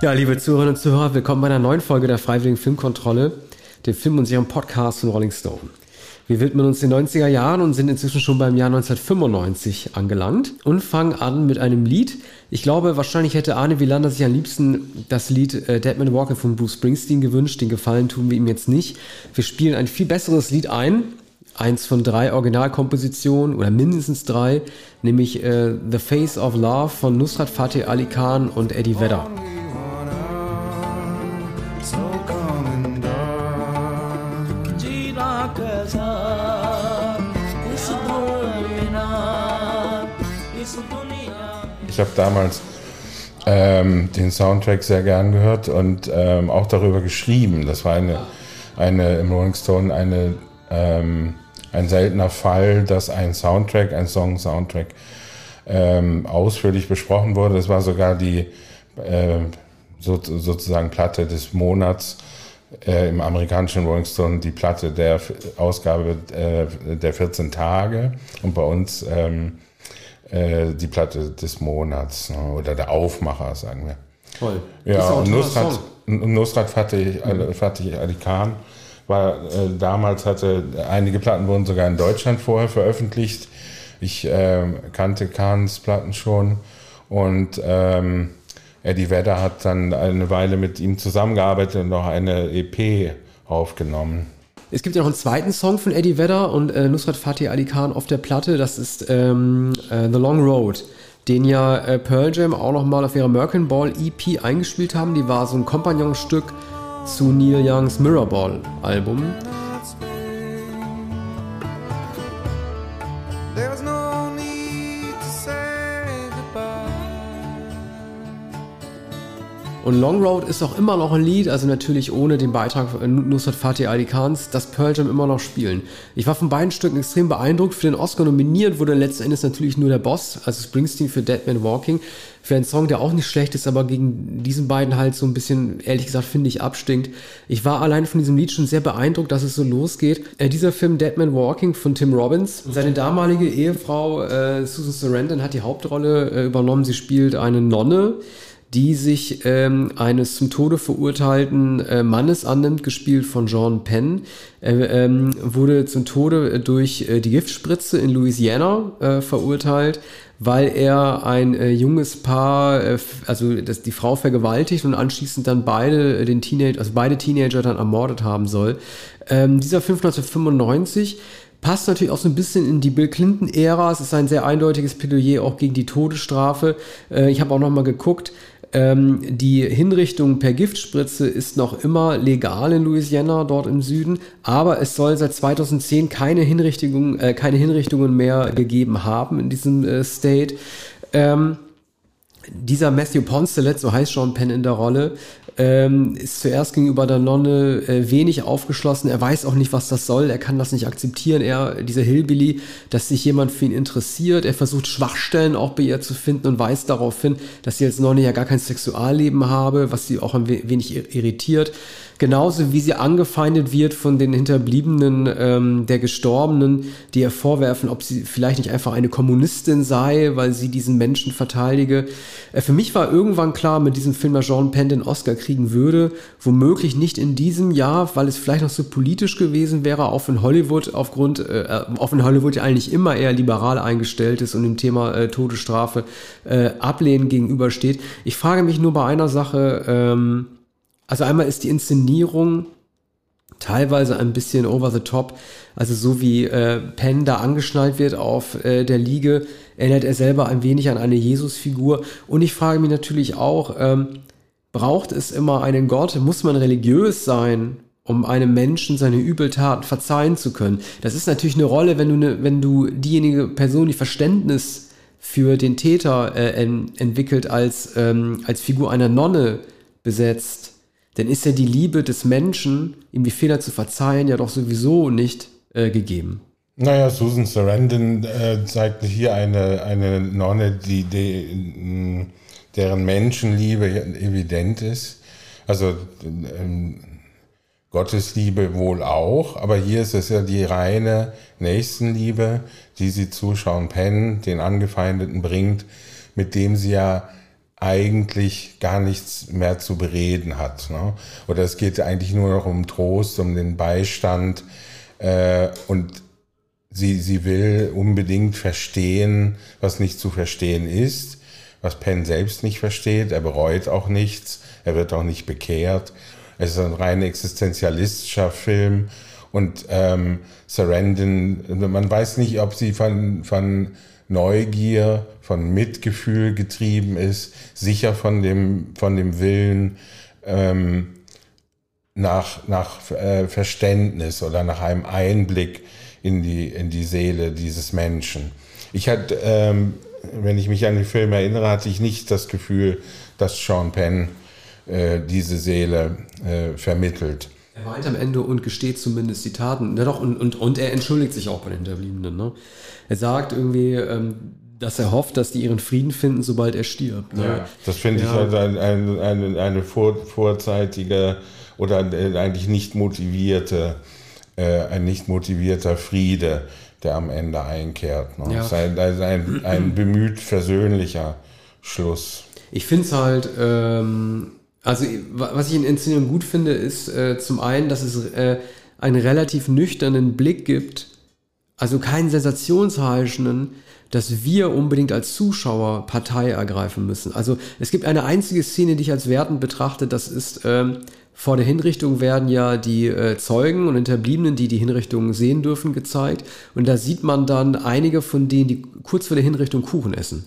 Ja, liebe Zuhörerinnen und Zuhörer, willkommen bei einer neuen Folge der Freiwilligen Filmkontrolle, dem Film- und Serien-Podcast von Rolling Stone. Wir widmen uns den 90er Jahren und sind inzwischen schon beim Jahr 1995 angelangt und fangen an mit einem Lied. Ich glaube, wahrscheinlich hätte Arne Wielander sich am liebsten das Lied äh, Dead Man Walking von Bruce Springsteen gewünscht. Den Gefallen tun wir ihm jetzt nicht. Wir spielen ein viel besseres Lied ein. Eins von drei Originalkompositionen oder mindestens drei, nämlich äh, The Face of Love von Nusrat Fateh Ali Khan und Eddie Vedder. Ich habe damals ähm, den Soundtrack sehr gern gehört und ähm, auch darüber geschrieben. Das war eine, eine im Rolling Stone eine, ähm, ein seltener Fall, dass ein Soundtrack, ein Song-Soundtrack ähm, ausführlich besprochen wurde. Das war sogar die äh, so, sozusagen Platte des Monats äh, im amerikanischen Rolling Stone, die Platte der Ausgabe äh, der 14 Tage und bei uns ähm, äh, die Platte des Monats ne? oder der Aufmacher, sagen wir. Toll. Ja, und Nusrat, Nusrat Fatih, mhm. Fatih Ali Khan war äh, damals hatte einige Platten wurden sogar in Deutschland vorher veröffentlicht. Ich äh, kannte Khans Platten schon und ähm, Eddie Vedder hat dann eine Weile mit ihm zusammengearbeitet und noch eine EP aufgenommen. Es gibt ja noch einen zweiten Song von Eddie Vedder und äh, Nusrat Fatih Ali Khan auf der Platte. Das ist ähm, äh, The Long Road, den ja äh, Pearl Jam auch nochmal auf ihrer American Ball EP eingespielt haben. Die war so ein Kompagnonstück zu Neil Youngs Mirrorball Album. Und Long Road ist auch immer noch ein Lied, also natürlich ohne den Beitrag Nusrat Fatih Ali Khans, das Pearl Jam immer noch spielen. Ich war von beiden Stücken extrem beeindruckt. Für den Oscar nominiert wurde letzten Endes natürlich nur der Boss, also Springsteen für Dead Man Walking. Für einen Song, der auch nicht schlecht ist, aber gegen diesen beiden halt so ein bisschen, ehrlich gesagt, finde ich, abstinkt. Ich war allein von diesem Lied schon sehr beeindruckt, dass es so losgeht. Äh, dieser Film Dead Man Walking von Tim Robbins. Seine damalige Ehefrau äh, Susan Sarandon hat die Hauptrolle äh, übernommen. Sie spielt eine Nonne die sich ähm, eines zum Tode verurteilten äh, Mannes annimmt, gespielt von John Penn. Er ähm, wurde zum Tode durch äh, die Giftspritze in Louisiana äh, verurteilt, weil er ein äh, junges Paar, äh, also das, die Frau vergewaltigt und anschließend dann beide äh, den Teenager, also beide Teenager dann ermordet haben soll. Ähm, dieser Film 1995 passt natürlich auch so ein bisschen in die Bill Clinton-Ära. Es ist ein sehr eindeutiges Plädoyer auch gegen die Todesstrafe. Äh, ich habe auch noch mal geguckt. Ähm, die Hinrichtung per Giftspritze ist noch immer legal in Louisiana, dort im Süden, aber es soll seit 2010 keine, Hinrichtung, äh, keine Hinrichtungen mehr gegeben haben in diesem äh, State. Ähm, dieser Matthew Poncelet, so heißt Sean Penn in der Rolle, ähm, ist zuerst gegenüber der Nonne äh, wenig aufgeschlossen. Er weiß auch nicht, was das soll. Er kann das nicht akzeptieren. Er, dieser Hillbilly, dass sich jemand für ihn interessiert. Er versucht Schwachstellen auch bei ihr zu finden und weist darauf hin, dass sie als Nonne ja gar kein Sexualleben habe, was sie auch ein wenig irritiert. Genauso wie sie angefeindet wird von den Hinterbliebenen ähm, der Gestorbenen, die ihr vorwerfen, ob sie vielleicht nicht einfach eine Kommunistin sei, weil sie diesen Menschen verteidige. Äh, für mich war irgendwann klar, mit diesem Film, dass Jean Penn den Oscar kriegen würde, womöglich nicht in diesem Jahr, weil es vielleicht noch so politisch gewesen wäre, auch in Hollywood, aufgrund, äh, auch in Hollywood ja eigentlich immer eher liberal eingestellt ist und dem Thema äh, Todesstrafe äh, ablehnen gegenübersteht. Ich frage mich nur bei einer Sache, ähm, also einmal ist die Inszenierung teilweise ein bisschen over the top. Also so wie äh, Penn da angeschnallt wird auf äh, der Liege, erinnert er selber ein wenig an eine Jesusfigur. Und ich frage mich natürlich auch, ähm, braucht es immer einen Gott? Muss man religiös sein, um einem Menschen seine Übeltaten verzeihen zu können? Das ist natürlich eine Rolle, wenn du, ne, wenn du diejenige Person, die Verständnis für den Täter äh, en entwickelt, als, ähm, als Figur einer Nonne besetzt dann ist ja die Liebe des Menschen, ihm die Fehler zu verzeihen, ja doch sowieso nicht äh, gegeben. Naja, Susan Sarandon äh, zeigt hier eine, eine Nonne, die, die, deren Menschenliebe evident ist. Also ähm, Gottesliebe wohl auch, aber hier ist es ja die reine Nächstenliebe, die sie zu Sean Penn, den Angefeindeten, bringt, mit dem sie ja eigentlich gar nichts mehr zu bereden hat. Ne? Oder es geht eigentlich nur noch um Trost, um den Beistand äh, und sie, sie will unbedingt verstehen, was nicht zu verstehen ist, was Penn selbst nicht versteht. Er bereut auch nichts, er wird auch nicht bekehrt. Es ist ein rein existenzialistischer Film und ähm, Sarandon, man weiß nicht, ob sie von, von Neugier, von Mitgefühl getrieben ist, sicher von dem, von dem Willen ähm, nach, nach äh, Verständnis oder nach einem Einblick in die, in die Seele dieses Menschen. Ich hatte, ähm, wenn ich mich an den Film erinnere, hatte ich nicht das Gefühl, dass Sean Penn äh, diese Seele äh, vermittelt. Er weint am Ende und gesteht zumindest die Taten. Ja, doch, und, und, und er entschuldigt sich auch bei den Hinterbliebenen. Ne? Er sagt irgendwie, ähm, dass er hofft, dass die ihren Frieden finden, sobald er stirbt. Ne? Ja, das finde ja. ich halt ein, ein, eine, eine vor, vorzeitige oder eigentlich nicht motivierte, äh, ein nicht motivierter Friede, der am Ende einkehrt. Ne? Ja. Ist ein, ein, ein bemüht versöhnlicher Schluss. Ich finde es halt. Ähm, also, was ich in Inszenierung gut finde, ist äh, zum einen, dass es äh, einen relativ nüchternen Blick gibt, also keinen sensationsheischenden, dass wir unbedingt als Zuschauer Partei ergreifen müssen. Also es gibt eine einzige Szene, die ich als wertend betrachte, das ist ähm, vor der Hinrichtung werden ja die äh, Zeugen und Hinterbliebenen, die die Hinrichtung sehen dürfen, gezeigt. Und da sieht man dann einige von denen, die kurz vor der Hinrichtung Kuchen essen.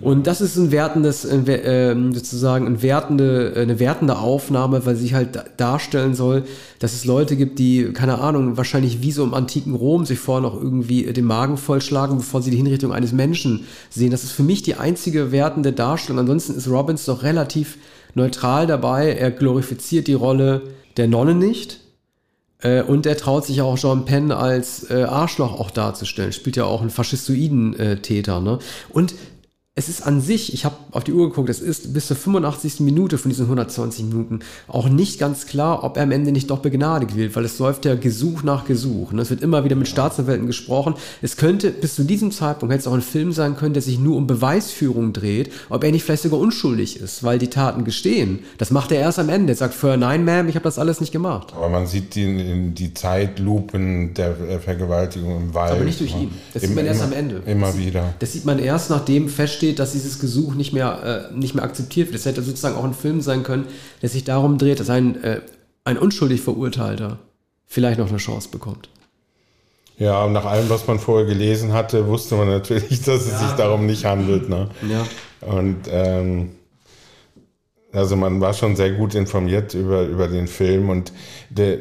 Und das ist ein wertendes, äh, sozusagen ein wertende, eine wertende Aufnahme, weil sich halt darstellen soll, dass es Leute gibt, die, keine Ahnung, wahrscheinlich wie so im antiken Rom sich vorher noch irgendwie den Magen vollschlagen, bevor sie die Hinrichtung eines Menschen sehen. Das ist für mich die einzige wertende Darstellung. Ansonsten ist Robbins doch relativ neutral dabei. Er glorifiziert die Rolle der Nonne nicht. Äh, und er traut sich auch John Penn als äh, Arschloch auch darzustellen. Spielt ja auch einen Faschistoiden-Täter. Äh, ne? Und es ist an sich, ich habe auf die Uhr geguckt, es ist bis zur 85. Minute von diesen 120 Minuten auch nicht ganz klar, ob er am Ende nicht doch begnadigt wird, weil es läuft ja Gesuch nach Gesuch. Und es wird immer wieder mit Staatsanwälten gesprochen. Es könnte bis zu diesem Zeitpunkt, hätte es auch ein Film sein können, der sich nur um Beweisführung dreht, ob er nicht vielleicht sogar unschuldig ist, weil die Taten gestehen. Das macht er erst am Ende. Er sagt vorher, nein, Ma'am, ich habe das alles nicht gemacht. Aber man sieht die, die Zeitlupen der Vergewaltigung im Wald. Aber nicht durch ihn. Das Im, sieht man erst immer, am Ende. Immer das, wieder. Das sieht man erst, nachdem feststeht, steht, dass dieses Gesuch nicht mehr, äh, nicht mehr akzeptiert wird. Es hätte sozusagen auch ein Film sein können, der sich darum dreht, dass ein, äh, ein unschuldig Verurteilter vielleicht noch eine Chance bekommt. Ja, und nach allem, was man vorher gelesen hatte, wusste man natürlich, dass es ja. sich darum nicht handelt. Ne? Ja. Und ähm, also man war schon sehr gut informiert über, über den Film und der,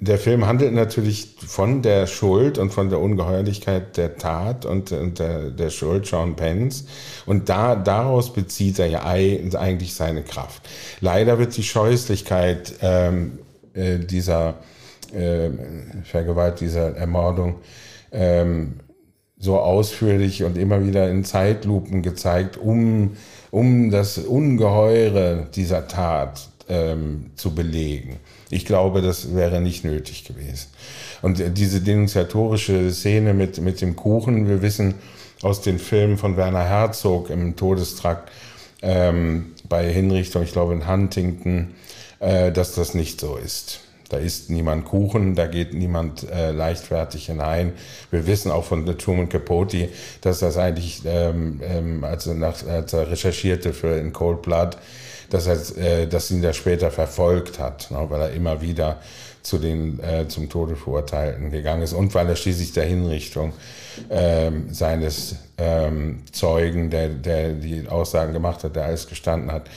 der Film handelt natürlich von der Schuld und von der Ungeheuerlichkeit der Tat und, und der, der Schuld Sean Pence und da, daraus bezieht er ja eigentlich seine Kraft. Leider wird die Scheußlichkeit ähm, äh, dieser äh, Vergewalt, dieser Ermordung ähm, so ausführlich und immer wieder in Zeitlupen gezeigt, um um das Ungeheure dieser Tat ähm, zu belegen. Ich glaube, das wäre nicht nötig gewesen. Und diese denunziatorische Szene mit, mit dem Kuchen, wir wissen aus den Filmen von Werner Herzog im Todestrakt ähm, bei Hinrichtung, ich glaube in Huntington, äh, dass das nicht so ist. Da isst niemand Kuchen, da geht niemand äh, leichtfertig hinein. Wir wissen auch von Truman Capote, dass das eigentlich, ähm, ähm, als, er nach, als er recherchierte für In Cold Blood, dass er äh, dass ihn da später verfolgt hat, ne, weil er immer wieder zu den äh, zum Tode verurteilten gegangen ist und weil er schließlich der Hinrichtung ähm, seines ähm, Zeugen, der, der die Aussagen gemacht hat, der alles gestanden hat,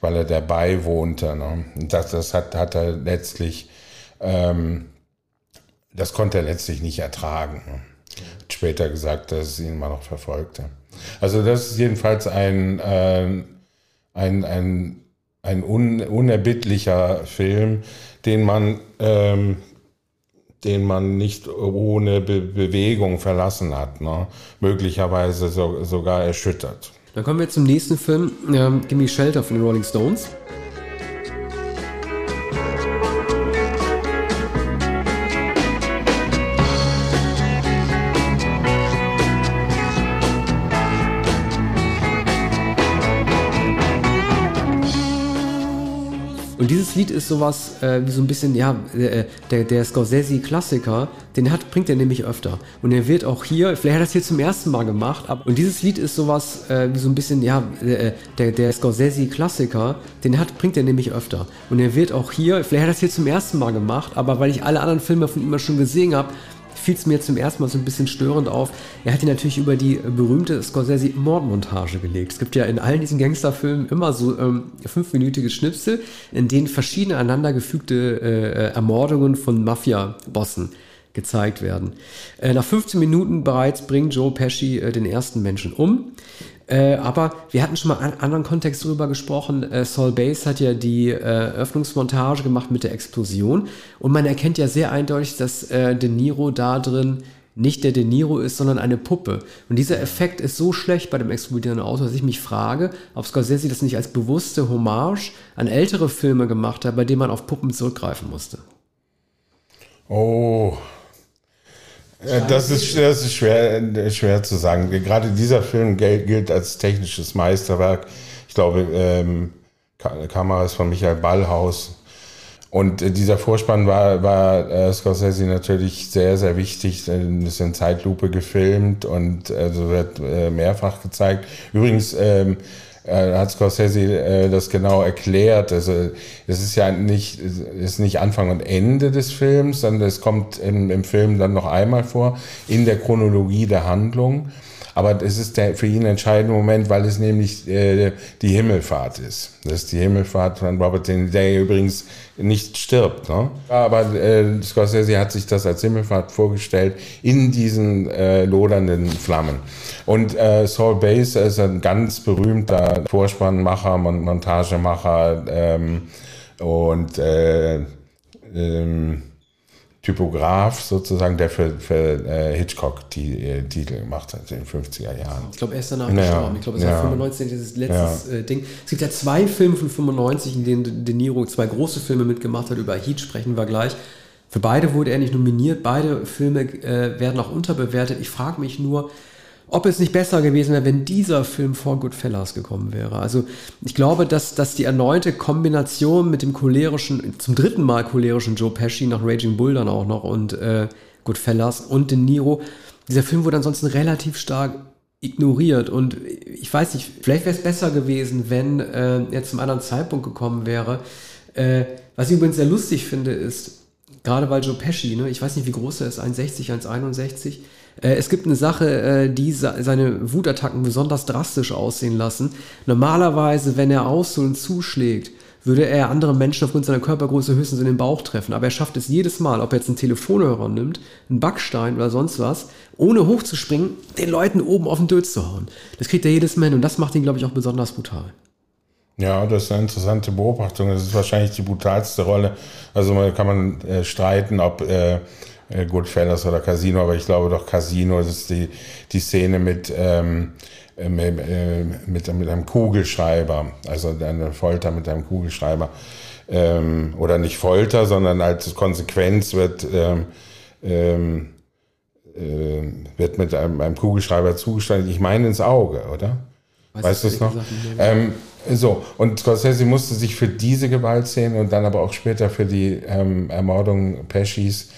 weil er dabei wohnte. Ne? Das, das hat, hat er letztlich ähm, das konnte er letztlich nicht ertragen. Hat später gesagt, dass es ihn immer noch verfolgte. Also das ist jedenfalls ein, äh, ein, ein, ein un, unerbittlicher Film, den man, ähm, den man nicht ohne Be Bewegung verlassen hat. Ne? Möglicherweise so, sogar erschüttert. Dann kommen wir zum nächsten Film, ähm, Gimme Shelter von den Rolling Stones. Lied ist sowas äh, wie so ein bisschen, ja, äh, der, der Scorsese-Klassiker, den hat, bringt er nämlich öfter. Und er wird auch hier, vielleicht hat er das hier zum ersten Mal gemacht, aber, und dieses Lied ist sowas äh, wie so ein bisschen, ja, äh, der, der Scorsese-Klassiker, den hat, bringt er nämlich öfter. Und er wird auch hier, vielleicht hat er das hier zum ersten Mal gemacht, aber weil ich alle anderen Filme von ihm schon gesehen habe, fiel es mir zum ersten Mal so ein bisschen störend auf. Er hat ihn natürlich über die berühmte Scorsese-Mordmontage gelegt. Es gibt ja in allen diesen Gangsterfilmen immer so ähm, fünfminütige Schnipsel, in denen verschiedene aneinandergefügte äh, Ermordungen von Mafia-Bossen gezeigt werden. Äh, nach 15 Minuten bereits bringt Joe Pesci äh, den ersten Menschen um. Äh, aber wir hatten schon mal einen anderen Kontext darüber gesprochen. Äh, Saul Bass hat ja die äh, Öffnungsmontage gemacht mit der Explosion. Und man erkennt ja sehr eindeutig, dass äh, De Niro da drin nicht der De Niro ist, sondern eine Puppe. Und dieser Effekt ist so schlecht bei dem explodierenden Auto, dass ich mich frage, ob Scorsese das nicht als bewusste Hommage an ältere Filme gemacht hat, bei denen man auf Puppen zurückgreifen musste. Oh, das ist, das ist schwer, schwer zu sagen. Gerade dieser Film gilt als technisches Meisterwerk. Ich glaube, ähm, Kamera ist von Michael Ballhaus. Und äh, dieser Vorspann war, war äh, Scorsese natürlich sehr, sehr wichtig. Das ist in Zeitlupe gefilmt und also wird äh, mehrfach gezeigt. Übrigens, ähm, äh, hat Scorsese äh, das genau erklärt. Also es ist ja nicht, ist nicht Anfang und Ende des Films, sondern es kommt im, im Film dann noch einmal vor in der Chronologie der Handlung. Aber es ist der für ihn entscheidende Moment, weil es nämlich äh, die Himmelfahrt ist. Das ist die Himmelfahrt von Robert Niro, der übrigens nicht stirbt. Ne? Aber äh, Scorsese hat sich das als Himmelfahrt vorgestellt in diesen äh, lodernden Flammen. Und äh, Saul Bass ist ein ganz berühmter Vorspannmacher, Montagemacher ähm, und äh, ähm, Typograf sozusagen, der für, für äh, Hitchcock die äh, Titel gemacht hat in den 50er Jahren. Ich glaube, er ist danach naja, gestorben. Ich glaube, es ja. war 95 dieses letztes ja. äh, Ding. Es gibt ja zwei Filme von 95, in denen De Niro zwei große Filme mitgemacht hat. Über Heat sprechen wir gleich. Für beide wurde er nicht nominiert. Beide Filme äh, werden auch unterbewertet. Ich frage mich nur, ob es nicht besser gewesen wäre, wenn dieser Film vor Goodfellas gekommen wäre. Also ich glaube, dass, dass die erneute Kombination mit dem cholerischen, zum dritten Mal cholerischen Joe Pesci nach Raging Bull dann auch noch und äh, Goodfellas und De Niro, dieser Film wurde ansonsten relativ stark ignoriert und ich weiß nicht, vielleicht wäre es besser gewesen, wenn äh, er zum anderen Zeitpunkt gekommen wäre. Äh, was ich übrigens sehr lustig finde, ist, gerade weil Joe Pesci, ne, ich weiß nicht, wie groß er ist, 1,60, 1,61, äh, es gibt eine Sache, äh, die seine Wutattacken besonders drastisch aussehen lassen. Normalerweise, wenn er ausholt und zuschlägt, würde er andere Menschen aufgrund seiner Körpergröße höchstens in den Bauch treffen. Aber er schafft es jedes Mal, ob er jetzt einen Telefonhörer nimmt, einen Backstein oder sonst was, ohne hochzuspringen, den Leuten oben auf den Dötz zu hauen. Das kriegt er jedes Mal hin und das macht ihn, glaube ich, auch besonders brutal. Ja, das ist eine interessante Beobachtung. Das ist wahrscheinlich die brutalste Rolle. Also man kann man äh, streiten, ob äh, äh, Goodfellas oder Casino, aber ich glaube doch Casino, ist die, die Szene mit, ähm, äh, mit, äh, mit, mit einem Kugelschreiber, also eine Folter mit einem Kugelschreiber. Ähm, oder nicht Folter, sondern als Konsequenz wird, ähm, ähm, äh, wird mit einem, einem Kugelschreiber zugestellt. Ich meine ins Auge, oder? Weiß weißt du es noch? Ähm, so, und Scorsese musste sich für diese Gewaltszene und dann aber auch später für die ähm, Ermordung Peschis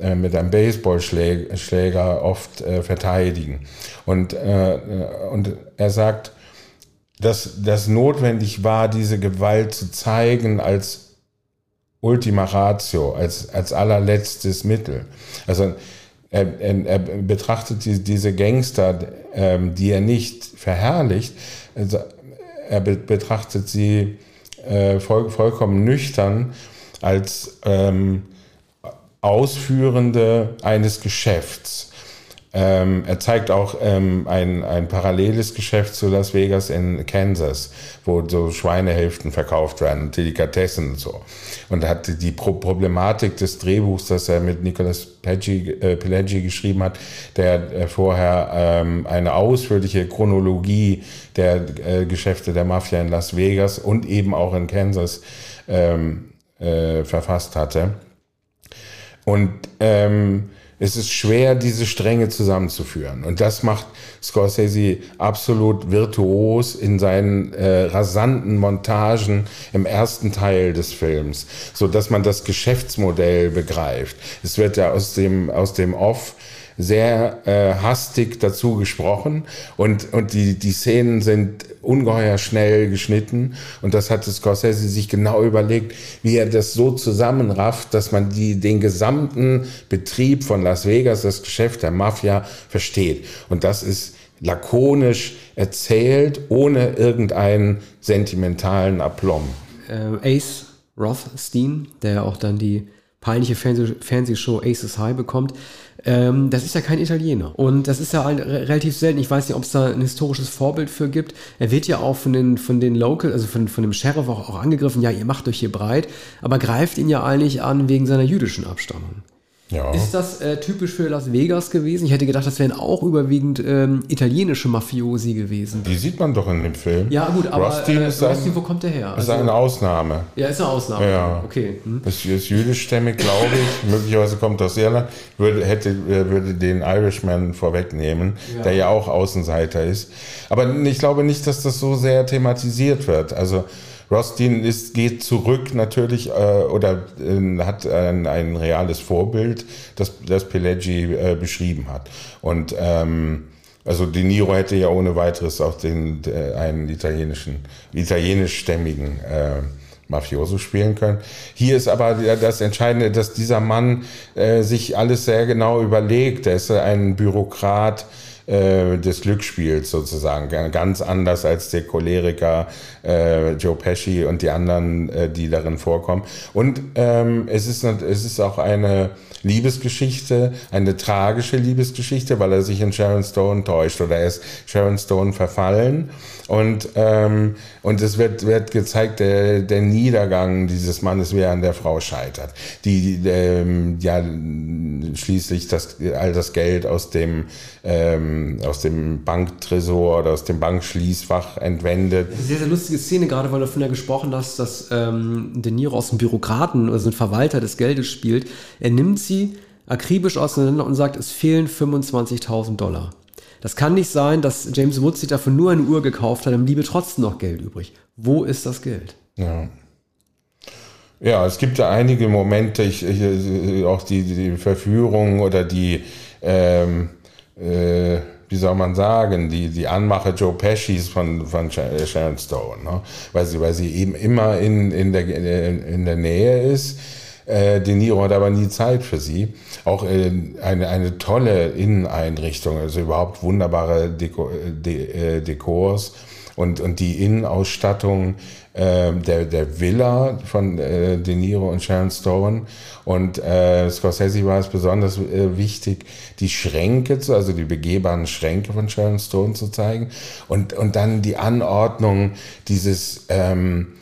äh, mit einem Baseballschläger oft äh, verteidigen. Und, äh, und er sagt, dass das notwendig war, diese Gewalt zu zeigen als Ultima Ratio, als, als allerletztes Mittel. Also er, er, er betrachtet die, diese Gangster, ähm, die er nicht verherrlicht, also er be betrachtet sie äh, voll, vollkommen nüchtern als ähm, Ausführende eines Geschäfts. Ähm, er zeigt auch ähm, ein, ein paralleles Geschäft zu Las Vegas in Kansas, wo so Schweinehälften verkauft werden, Delikatessen und so. Und hat die Pro Problematik des Drehbuchs, das er mit Nicolas Pileggi, äh, Pileggi geschrieben hat, der äh, vorher ähm, eine ausführliche Chronologie der äh, Geschäfte der Mafia in Las Vegas und eben auch in Kansas ähm, äh, verfasst hatte. Und ähm, es ist schwer, diese Stränge zusammenzuführen. Und das macht Scorsese absolut virtuos in seinen äh, rasanten Montagen im ersten Teil des Films, so dass man das Geschäftsmodell begreift. Es wird ja aus dem, aus dem Off sehr äh, hastig dazu gesprochen und, und die, die Szenen sind ungeheuer schnell geschnitten und das hat Scorsese sich genau überlegt, wie er das so zusammenrafft, dass man die, den gesamten Betrieb von Las Vegas, das Geschäft der Mafia versteht. Und das ist lakonisch erzählt, ohne irgendeinen sentimentalen Aplomb. Äh, Ace Rothstein, der auch dann die peinliche Fernseh Fernsehshow Aces High bekommt, ähm, das ist ja kein Italiener. Und das ist ja ein, relativ selten. Ich weiß nicht, ob es da ein historisches Vorbild für gibt. Er wird ja auch von den, von den Local, also von, von dem Sheriff auch, auch angegriffen. Ja, ihr macht euch hier breit. Aber greift ihn ja eigentlich an wegen seiner jüdischen Abstammung. Ja. Ist das äh, typisch für Las Vegas gewesen? Ich hätte gedacht, das wären auch überwiegend ähm, italienische Mafiosi gewesen. Die sieht man doch in dem Film. Ja, gut, aber Rustin, äh, ist Rustin, wo kommt der her? Also, ist eine Ausnahme. Ja, ist eine Ausnahme. Ja. Okay. Hm. Das ist jüdischstämmig, glaube ich. Möglicherweise kommt aus Irland. Würde, hätte, äh, würde den Irishman vorwegnehmen, ja. der ja auch Außenseiter ist. Aber ich glaube nicht, dass das so sehr thematisiert wird. Also Rostin ist, geht zurück natürlich äh, oder äh, hat ein, ein, reales Vorbild, das, das Pelleggi äh, beschrieben hat. Und ähm, also De Niro hätte ja ohne weiteres auch den, äh, einen italienischen, italienischstämmigen äh, Mafioso spielen können. Hier ist aber das Entscheidende, dass dieser Mann äh, sich alles sehr genau überlegt. Er ist ein Bürokrat, äh, des Glücksspiels sozusagen. Ganz anders als der Choleriker äh, Joe Pesci und die anderen, äh, die darin vorkommen. Und ähm, es, ist, es ist auch eine Liebesgeschichte, eine tragische Liebesgeschichte, weil er sich in Sharon Stone täuscht oder er ist Sharon Stone verfallen. Und, ähm, und es wird, wird gezeigt, der, der Niedergang dieses Mannes, wie er an der Frau scheitert, die ähm, ja schließlich das, all das Geld aus dem, ähm, aus dem Banktresor oder aus dem Bankschließfach entwendet. Sehr, sehr lustige Szene, gerade weil du von der gesprochen hast, dass ähm, De Niro aus dem Bürokraten, also ein Verwalter des Geldes spielt. Er nimmt sie akribisch auseinander und sagt, es fehlen 25.000 Dollar. Das kann nicht sein, dass James Woods sich dafür nur eine Uhr gekauft hat, dann bliebe trotzdem noch Geld übrig. Wo ist das Geld? Ja. Ja, es gibt ja einige Momente, ich, ich, auch die, die Verführung oder die, ähm, äh, wie soll man sagen, die, die Anmache Joe Pescis von, von Sharon Stone, ne? weil, sie, weil sie eben immer in, in, der, in der Nähe ist äh, De Niro hat aber nie Zeit für sie. Auch äh, eine, eine tolle Inneneinrichtung, also überhaupt wunderbare Deko, De, äh, Dekors und, und die Innenausstattung äh, der, der Villa von äh, De Niro und Sharon Stone. Und äh, Scorsese war es besonders äh, wichtig, die Schränke, zu, also die begehbaren Schränke von Sharon Stone zu zeigen. Und, und dann die Anordnung dieses... Ähm,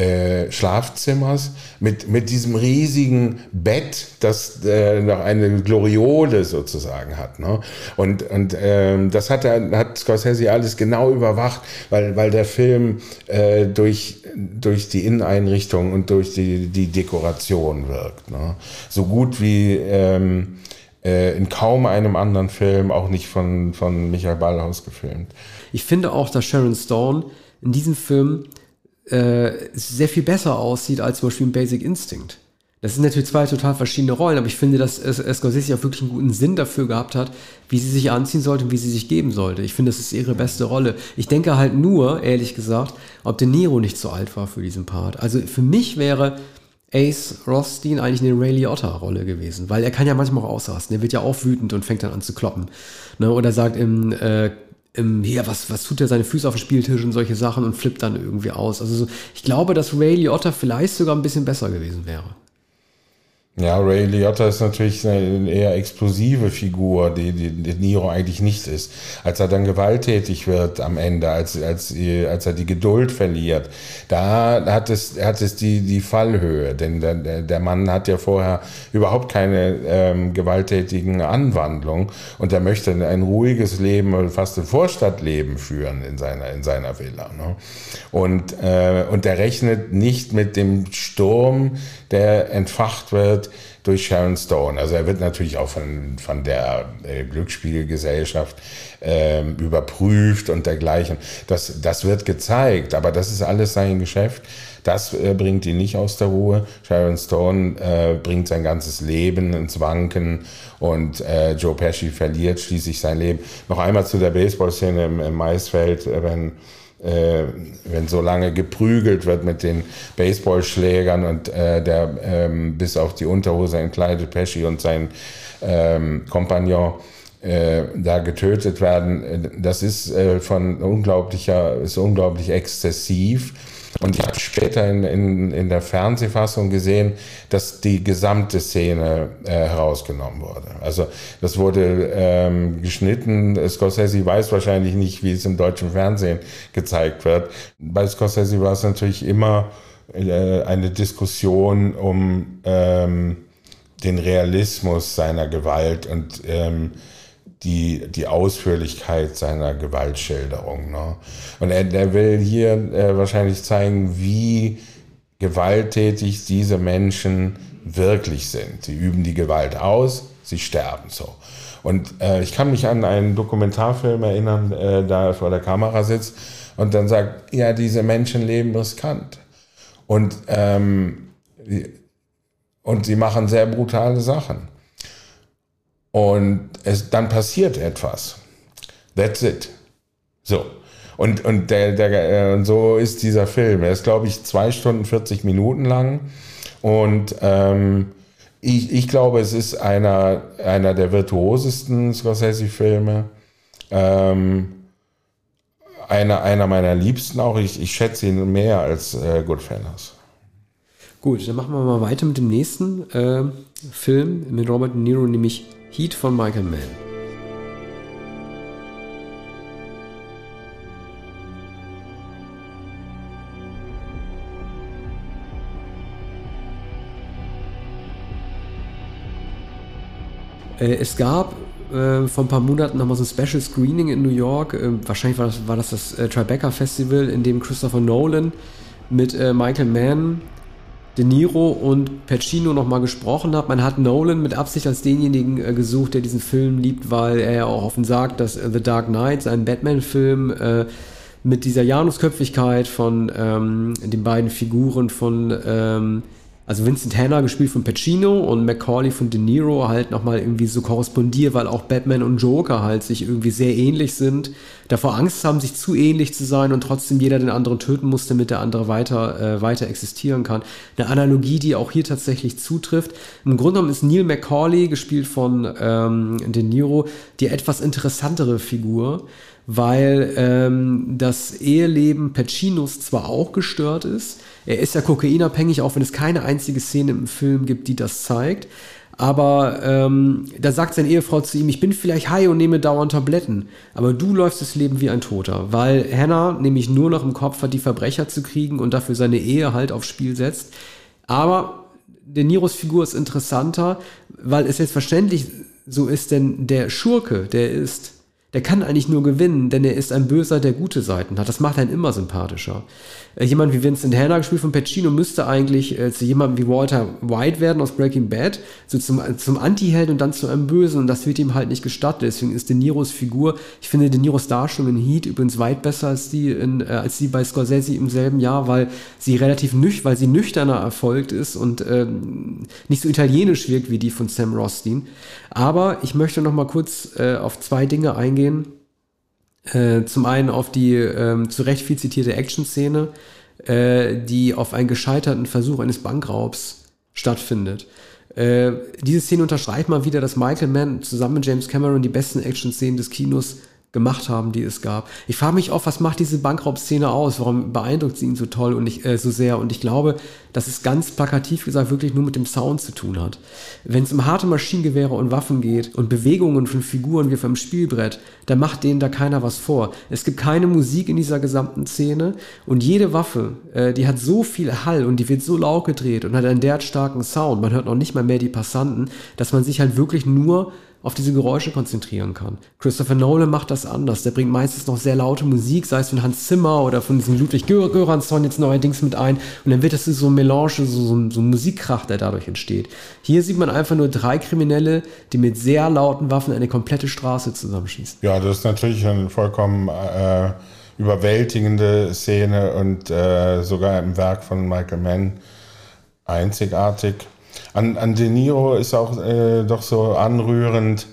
äh, Schlafzimmers mit, mit diesem riesigen Bett, das äh, noch eine Gloriole sozusagen hat. Ne? Und, und ähm, das hat, er, hat Scorsese alles genau überwacht, weil, weil der Film äh, durch, durch die Inneneinrichtung und durch die, die Dekoration wirkt. Ne? So gut wie ähm, äh, in kaum einem anderen Film, auch nicht von, von Michael Ballhaus gefilmt. Ich finde auch, dass Sharon Stone in diesem Film äh, sehr viel besser aussieht als zum Beispiel in Basic Instinct. Das sind natürlich zwei total verschiedene Rollen, aber ich finde, dass Scorsese auch wirklich einen guten Sinn dafür gehabt hat, wie sie sich anziehen sollte und wie sie sich geben sollte. Ich finde, das ist ihre beste Rolle. Ich denke halt nur, ehrlich gesagt, ob De Niro nicht zu alt war für diesen Part. Also für mich wäre Ace Rothstein eigentlich eine Ray Liotta-Rolle gewesen, weil er kann ja manchmal auch ausrasten. Er wird ja auch wütend und fängt dann an zu kloppen. Ne? Oder sagt im äh, ähm, hier, was, was tut er seine Füße auf den Spieltisch und solche Sachen und flippt dann irgendwie aus. Also so, ich glaube, dass Ray Liotta vielleicht sogar ein bisschen besser gewesen wäre. Ja, Ray Liotta ist natürlich eine eher explosive Figur, die, die, die Niro eigentlich nicht ist. Als er dann gewalttätig wird am Ende, als, als, als er die Geduld verliert, da hat es, hat es die, die Fallhöhe. Denn der, der Mann hat ja vorher überhaupt keine ähm, gewalttätigen Anwandlungen und er möchte ein ruhiges Leben, fast ein Vorstadtleben führen in seiner, in seiner Villa. Ne? Und, äh, und er rechnet nicht mit dem Sturm, der entfacht wird, wird durch Sharon Stone. Also er wird natürlich auch von, von der äh, Glücksspielgesellschaft äh, überprüft und dergleichen. Das, das wird gezeigt, aber das ist alles sein Geschäft. Das äh, bringt ihn nicht aus der Ruhe. Sharon Stone äh, bringt sein ganzes Leben ins Wanken und äh, Joe Pesci verliert schließlich sein Leben. Noch einmal zu der Baseballszene im, im Maisfeld, äh, wenn äh, wenn so lange geprügelt wird mit den Baseballschlägern und äh, der ähm, bis auf die Unterhose entkleidet Pesci und sein ähm, Kompagnon äh, da getötet werden, das ist äh, von unglaublicher, ist unglaublich exzessiv. Und ich habe später in, in, in der Fernsehfassung gesehen, dass die gesamte Szene äh, herausgenommen wurde. Also das wurde ähm, geschnitten. Scorsese weiß wahrscheinlich nicht, wie es im deutschen Fernsehen gezeigt wird. Bei Scorsese war es natürlich immer äh, eine Diskussion um ähm, den Realismus seiner Gewalt und ähm, die, die Ausführlichkeit seiner Gewaltschilderung. Ne? Und er, er will hier äh, wahrscheinlich zeigen, wie gewalttätig diese Menschen wirklich sind. Sie üben die Gewalt aus, sie sterben so. Und äh, ich kann mich an einen Dokumentarfilm erinnern, äh, da er vor der Kamera sitzt und dann sagt, ja, diese Menschen leben riskant. Und, ähm, und sie machen sehr brutale Sachen. Und es, dann passiert etwas. That's it. So. Und, und, der, der, und so ist dieser Film. Er ist, glaube ich, zwei Stunden 40 Minuten lang. Und ähm, ich, ich glaube, es ist einer, einer der virtuosesten Scorsese-Filme. Ähm, einer, einer meiner liebsten auch. Ich, ich schätze ihn mehr als äh, Goodfellas. Gut, dann machen wir mal weiter mit dem nächsten äh, Film mit Robert De Niro, nämlich Heat von Michael Mann. Äh, es gab äh, vor ein paar Monaten nochmal so ein Special Screening in New York. Äh, wahrscheinlich war das war das, das äh, Tribeca Festival, in dem Christopher Nolan mit äh, Michael Mann De Niro und Pacino nochmal gesprochen hat. Man hat Nolan mit Absicht als denjenigen äh, gesucht, der diesen Film liebt, weil er ja auch offen sagt, dass äh, The Dark Knight, sein Batman-Film, äh, mit dieser Janusköpfigkeit von ähm, den beiden Figuren von ähm, also Vincent Hanna gespielt von Pacino und Macaulay von De Niro halt nochmal irgendwie so korrespondiert, weil auch Batman und Joker halt sich irgendwie sehr ähnlich sind, davor Angst haben, sich zu ähnlich zu sein und trotzdem jeder den anderen töten muss, damit der andere weiter, äh, weiter existieren kann. Eine Analogie, die auch hier tatsächlich zutrifft. Im Grunde genommen ist Neil Macaulay, gespielt von ähm, De Niro, die etwas interessantere Figur, weil ähm, das Eheleben Pacinos zwar auch gestört ist, er ist ja kokainabhängig, auch wenn es keine einzige Szene im Film gibt, die das zeigt. Aber ähm, da sagt seine Ehefrau zu ihm, ich bin vielleicht high und nehme dauernd Tabletten, aber du läufst das Leben wie ein Toter, weil Hannah nämlich nur noch im Kopf hat, die Verbrecher zu kriegen und dafür seine Ehe halt aufs Spiel setzt. Aber De Niros Figur ist interessanter, weil es selbstverständlich so ist, denn der Schurke, der ist der kann eigentlich nur gewinnen, denn er ist ein Böser, der gute Seiten hat. Das macht einen immer sympathischer. Äh, jemand wie Vincent Hanna, gespielt von Pacino, müsste eigentlich äh, zu jemandem wie Walter White werden aus Breaking Bad, so zum, zum Anti-Held und dann zu einem Bösen und das wird ihm halt nicht gestattet. Deswegen ist De Niros Figur, ich finde De Niros Darstellung in Heat übrigens weit besser als die, in, äh, als die bei Scorsese im selben Jahr, weil sie relativ nüch, weil sie nüchterner erfolgt ist und ähm, nicht so italienisch wirkt wie die von Sam Rothstein. Aber ich möchte noch mal kurz äh, auf zwei Dinge eingehen. Äh, zum einen auf die ähm, zu Recht viel zitierte Action-Szene, äh, die auf einen gescheiterten Versuch eines Bankraubs stattfindet. Äh, diese Szene unterstreicht mal wieder, dass Michael Mann zusammen mit James Cameron die besten Action-Szenen des Kinos gemacht haben, die es gab. Ich frage mich oft, was macht diese Bankraubszene aus? Warum beeindruckt sie ihn so toll und ich, äh, so sehr? Und ich glaube, dass es ganz plakativ gesagt wirklich nur mit dem Sound zu tun hat. Wenn es um harte Maschinengewehre und Waffen geht und Bewegungen von Figuren wie vom Spielbrett, dann macht denen da keiner was vor. Es gibt keine Musik in dieser gesamten Szene und jede Waffe, äh, die hat so viel Hall und die wird so laut gedreht und hat einen derart starken Sound, man hört noch nicht mal mehr die Passanten, dass man sich halt wirklich nur auf diese Geräusche konzentrieren kann. Christopher Nolan macht das anders. Der bringt meistens noch sehr laute Musik, sei es von Hans Zimmer oder von diesem Ludwig Göransson jetzt neuerdings mit ein. Und dann wird das so ein Melange, so, so, so ein Musikkrach, der dadurch entsteht. Hier sieht man einfach nur drei Kriminelle, die mit sehr lauten Waffen eine komplette Straße zusammenschießen. Ja, das ist natürlich eine vollkommen äh, überwältigende Szene und äh, sogar im Werk von Michael Mann einzigartig. An, an De Niro ist auch äh, doch so anrührend,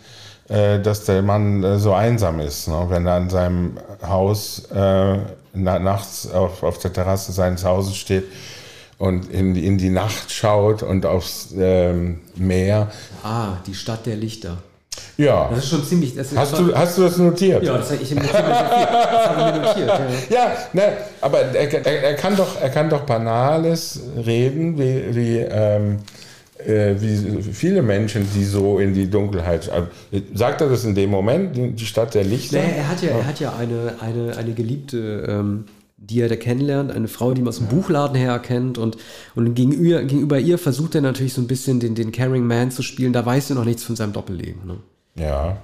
äh, dass der Mann äh, so einsam ist, ne? wenn er an seinem Haus äh, na, nachts auf, auf der Terrasse seines Hauses steht und in, in die Nacht schaut und aufs ähm, Meer. Ah, die Stadt der Lichter. Ja. Das ist schon ziemlich. Das hast, du, hast du das notiert? Ja, das, ich notiert, das habe ich notiert. Ja, ja ne, aber er, er, er, kann doch, er kann doch Banales reden, wie, wie ähm, äh, wie viele Menschen, die so in die Dunkelheit. Äh, sagt er das in dem Moment, die Stadt der Lichter? Nee, er hat ja, er hat ja eine, eine, eine Geliebte, ähm, die er da kennenlernt, eine Frau, die man aus dem Buchladen her kennt und, und gegenüber, gegenüber ihr versucht er natürlich so ein bisschen den, den Caring Man zu spielen. Da weiß er noch nichts von seinem Doppelleben. Ne? Ja.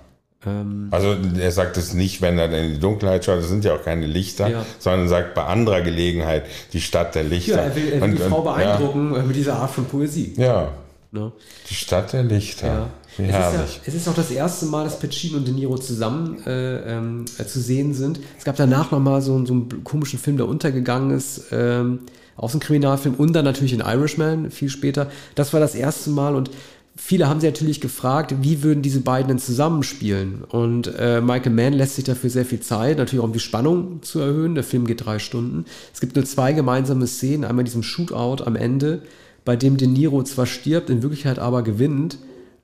Ähm, also er sagt es nicht, wenn er in die Dunkelheit schaut, das sind ja auch keine Lichter, ja. sondern sagt bei anderer Gelegenheit die Stadt der Lichter. Ja, er will, er will und, die Frau beeindrucken ja. mit dieser Art von Poesie. Ja, Ne? Die Stadt der Lichter. Ja. Es. Ist ja, es ist auch das erste Mal, dass Pacino und De Niro zusammen äh, ähm, äh, zu sehen sind. Es gab danach nochmal so, so einen komischen Film, der untergegangen ist. Ähm, aus dem Kriminalfilm und dann natürlich in Irishman viel später. Das war das erste Mal und viele haben sich natürlich gefragt, wie würden diese beiden denn zusammenspielen? Und äh, Michael Mann lässt sich dafür sehr viel Zeit, natürlich auch um die Spannung zu erhöhen. Der Film geht drei Stunden. Es gibt nur zwei gemeinsame Szenen, einmal diesem Shootout am Ende, bei dem De Niro zwar stirbt, in Wirklichkeit aber gewinnt,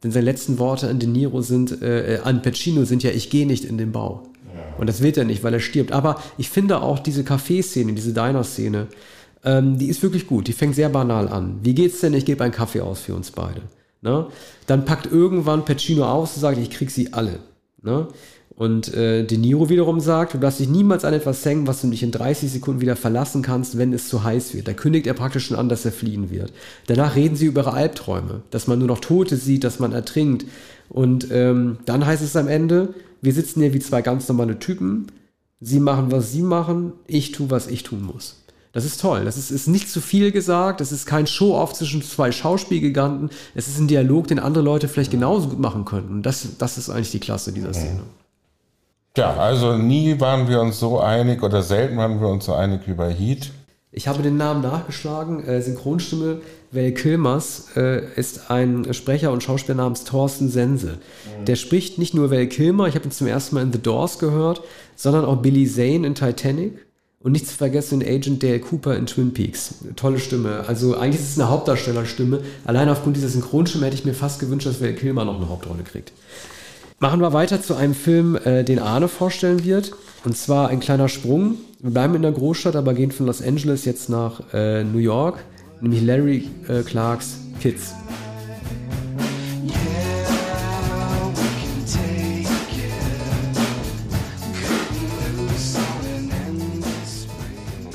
denn seine letzten Worte an De Niro sind, äh, äh an Pacino sind ja, ich gehe nicht in den Bau. Und das wird er nicht, weil er stirbt. Aber ich finde auch diese Café-Szene, diese Diner-Szene, ähm, die ist wirklich gut. Die fängt sehr banal an. Wie geht's denn? Ich gebe einen Kaffee aus für uns beide. Ne? Dann packt irgendwann Pacino aus und sagt, ich krieg sie alle. Ne? Und äh, De Niro wiederum sagt, du darfst dich niemals an etwas hängen, was du dich in 30 Sekunden wieder verlassen kannst, wenn es zu heiß wird. Da kündigt er praktisch schon an, dass er fliehen wird. Danach reden sie über ihre Albträume, dass man nur noch Tote sieht, dass man ertrinkt. Und ähm, dann heißt es am Ende, wir sitzen hier wie zwei ganz normale Typen. Sie machen, was sie machen, ich tue, was ich tun muss. Das ist toll. Das ist, ist nicht zu viel gesagt. Es ist kein Show-off zwischen zwei Schauspielgiganten. Es ist ein Dialog, den andere Leute vielleicht genauso gut machen könnten. Und das, das ist eigentlich die Klasse dieser Szene. Ja, also nie waren wir uns so einig oder selten waren wir uns so einig wie bei Heat. Ich habe den Namen nachgeschlagen. Äh, Synchronstimme Val Kilmers äh, ist ein Sprecher und Schauspieler namens Thorsten Sense. Mhm. Der spricht nicht nur Val Kilmer, ich habe ihn zum ersten Mal in The Doors gehört, sondern auch Billy Zane in Titanic und nicht zu vergessen Agent Dale Cooper in Twin Peaks. Tolle Stimme. Also eigentlich ist es eine Hauptdarstellerstimme. Allein aufgrund dieser Synchronstimme hätte ich mir fast gewünscht, dass Val Kilmer noch eine Hauptrolle kriegt. Machen wir weiter zu einem Film, äh, den Arne vorstellen wird. Und zwar ein kleiner Sprung. Wir bleiben in der Großstadt, aber gehen von Los Angeles jetzt nach äh, New York, nämlich Larry äh, Clarks Kids.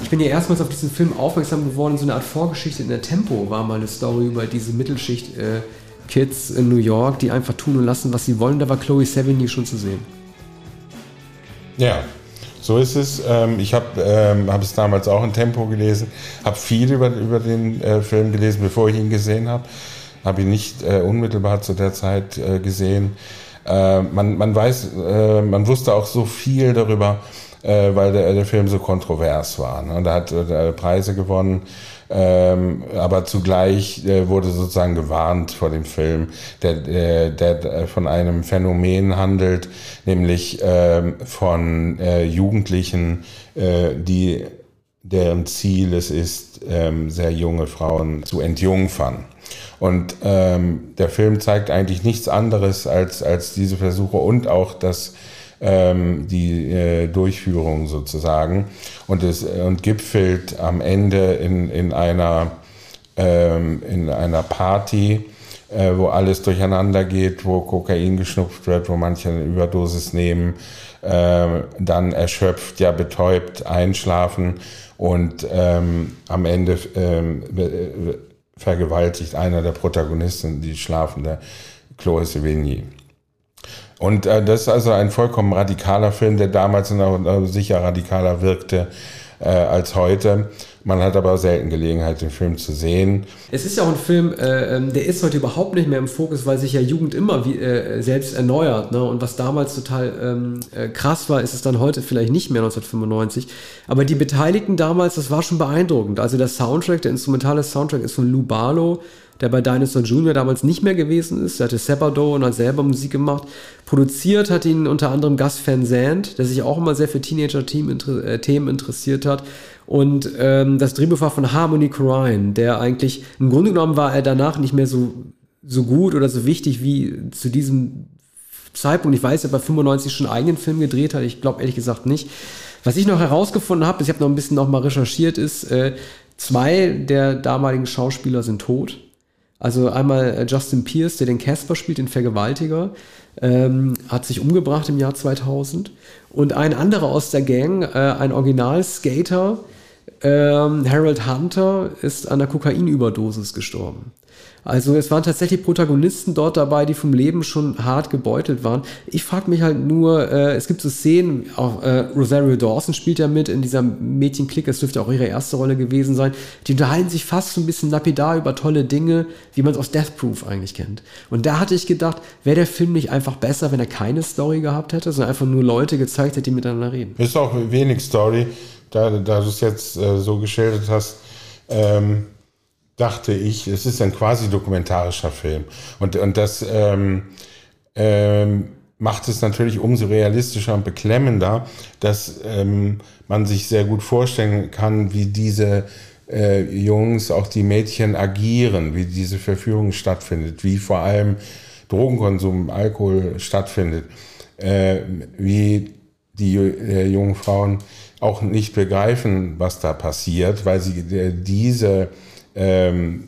Ich bin ja erstmals auf diesen Film aufmerksam geworden, so eine Art Vorgeschichte in der Tempo war mal eine Story über diese Mittelschicht äh, Kids in New York, die einfach tun und lassen, was sie wollen. Da war Chloe Sevigny schon zu sehen. Ja, so ist es. Ähm, ich habe ähm, hab es damals auch in Tempo gelesen, habe viel über, über den äh, Film gelesen, bevor ich ihn gesehen habe. Habe ihn nicht äh, unmittelbar zu der Zeit äh, gesehen. Man, man weiß, man wusste auch so viel darüber, weil der, der Film so kontrovers war. Ne? Er hat äh, Preise gewonnen. Ähm, aber zugleich äh, wurde sozusagen gewarnt vor dem Film, der, der, der von einem Phänomen handelt, nämlich ähm, von äh, Jugendlichen, äh, die deren Ziel es ist, ähm, sehr junge Frauen zu entjungfern. Und ähm, der Film zeigt eigentlich nichts anderes als, als diese Versuche und auch das ähm, die äh, Durchführung sozusagen und es und gipfelt am Ende in, in einer ähm, in einer Party, äh, wo alles durcheinander geht, wo Kokain geschnupft wird, wo manche eine Überdosis nehmen, äh, dann erschöpft, ja betäubt einschlafen und ähm, am Ende ähm, vergewaltigt einer der Protagonisten die schlafende Chloe Sevigny. Und äh, das ist also ein vollkommen radikaler Film, der damals noch sicher radikaler wirkte äh, als heute. Man hat aber selten Gelegenheit, den Film zu sehen. Es ist ja auch ein Film, äh, ähm, der ist heute überhaupt nicht mehr im Fokus, weil sich ja Jugend immer wie, äh, selbst erneuert. Ne? Und was damals total ähm, äh, krass war, ist es dann heute vielleicht nicht mehr 1995. Aber die Beteiligten damals, das war schon beeindruckend. Also der Soundtrack, der instrumentale Soundtrack ist von Lou Barlow der bei Dinosaur Jr. damals nicht mehr gewesen ist. Er hatte Sabado und hat selber Musik gemacht. Produziert hat ihn unter anderem Gus Van Zandt, der sich auch immer sehr für Teenager-Themen äh, interessiert hat. Und ähm, das Drehbuch war von Harmony Korine, der eigentlich, im Grunde genommen war er danach nicht mehr so, so gut oder so wichtig wie zu diesem Zeitpunkt. Ich weiß, er bei 95 schon einen eigenen Film gedreht hat. Ich glaube ehrlich gesagt nicht. Was ich noch herausgefunden habe, ich habe noch ein bisschen noch mal recherchiert, ist, äh, zwei der damaligen Schauspieler sind tot. Also einmal äh, Justin Pierce, der den Casper spielt, den Vergewaltiger, ähm, hat sich umgebracht im Jahr 2000. Und ein anderer aus der Gang, äh, ein Original-Skater, ähm, Harold Hunter, ist an der Kokainüberdosis gestorben. Also es waren tatsächlich Protagonisten dort dabei, die vom Leben schon hart gebeutelt waren. Ich frage mich halt nur, äh, es gibt so Szenen, auch äh, Rosario Dawson spielt ja mit in dieser Mädchenklick, es dürfte auch ihre erste Rolle gewesen sein. Die unterhalten sich fast so ein bisschen lapidar über tolle Dinge, wie man es aus Death Proof eigentlich kennt. Und da hatte ich gedacht, wäre der Film nicht einfach besser, wenn er keine Story gehabt hätte, sondern einfach nur Leute gezeigt hätte, die miteinander reden. Ist auch wenig Story, da, da du es jetzt äh, so geschildert hast. Ähm dachte ich, es ist ein quasi dokumentarischer Film. Und, und das ähm, ähm, macht es natürlich umso realistischer und beklemmender, dass ähm, man sich sehr gut vorstellen kann, wie diese äh, Jungs, auch die Mädchen agieren, wie diese Verführung stattfindet, wie vor allem Drogenkonsum, Alkohol stattfindet, äh, wie die äh, jungen Frauen auch nicht begreifen, was da passiert, weil sie äh, diese ähm,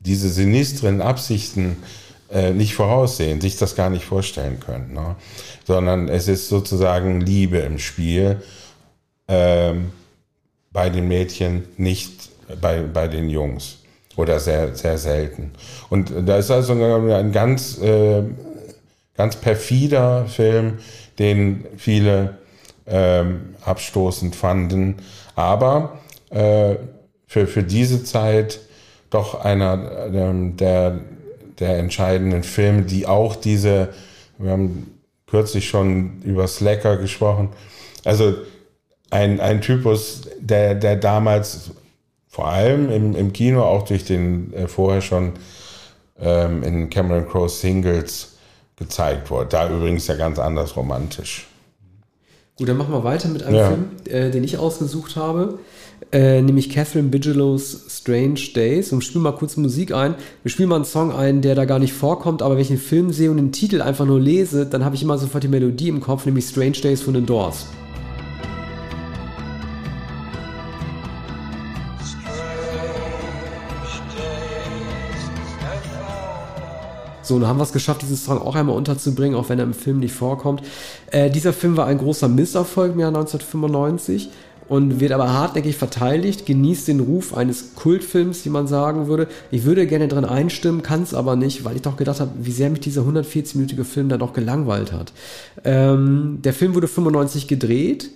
diese sinistren Absichten äh, nicht voraussehen, sich das gar nicht vorstellen können. Ne? Sondern es ist sozusagen Liebe im Spiel ähm, bei den Mädchen, nicht bei, bei den Jungs. Oder sehr, sehr selten. Und da ist also ein ganz, äh, ganz perfider Film, den viele ähm, abstoßend fanden. Aber äh, für, für diese Zeit doch einer ähm, der, der entscheidenden Filme, die auch diese, wir haben kürzlich schon über Slacker gesprochen, also ein, ein Typus, der, der damals vor allem im, im Kino, auch durch den äh, vorher schon ähm, in Cameron Crowe Singles gezeigt wurde. Da übrigens ja ganz anders romantisch. Gut, dann machen wir weiter mit einem ja. Film, äh, den ich ausgesucht habe äh, nämlich Catherine Bigelow's Strange Days. Und spielen mal kurz Musik ein. Wir spielen mal einen Song ein, der da gar nicht vorkommt, aber wenn ich den Film sehe und den Titel einfach nur lese, dann habe ich immer sofort die Melodie im Kopf, nämlich Strange Days von den Doors. So, und haben wir es geschafft, diesen Song auch einmal unterzubringen, auch wenn er im Film nicht vorkommt. Äh, dieser Film war ein großer Misserfolg im Jahr 1995 und wird aber hartnäckig verteidigt, genießt den Ruf eines Kultfilms, wie man sagen würde. Ich würde gerne drin einstimmen, kann es aber nicht, weil ich doch gedacht habe, wie sehr mich dieser 140-minütige Film dann doch gelangweilt hat. Ähm, der Film wurde 95 gedreht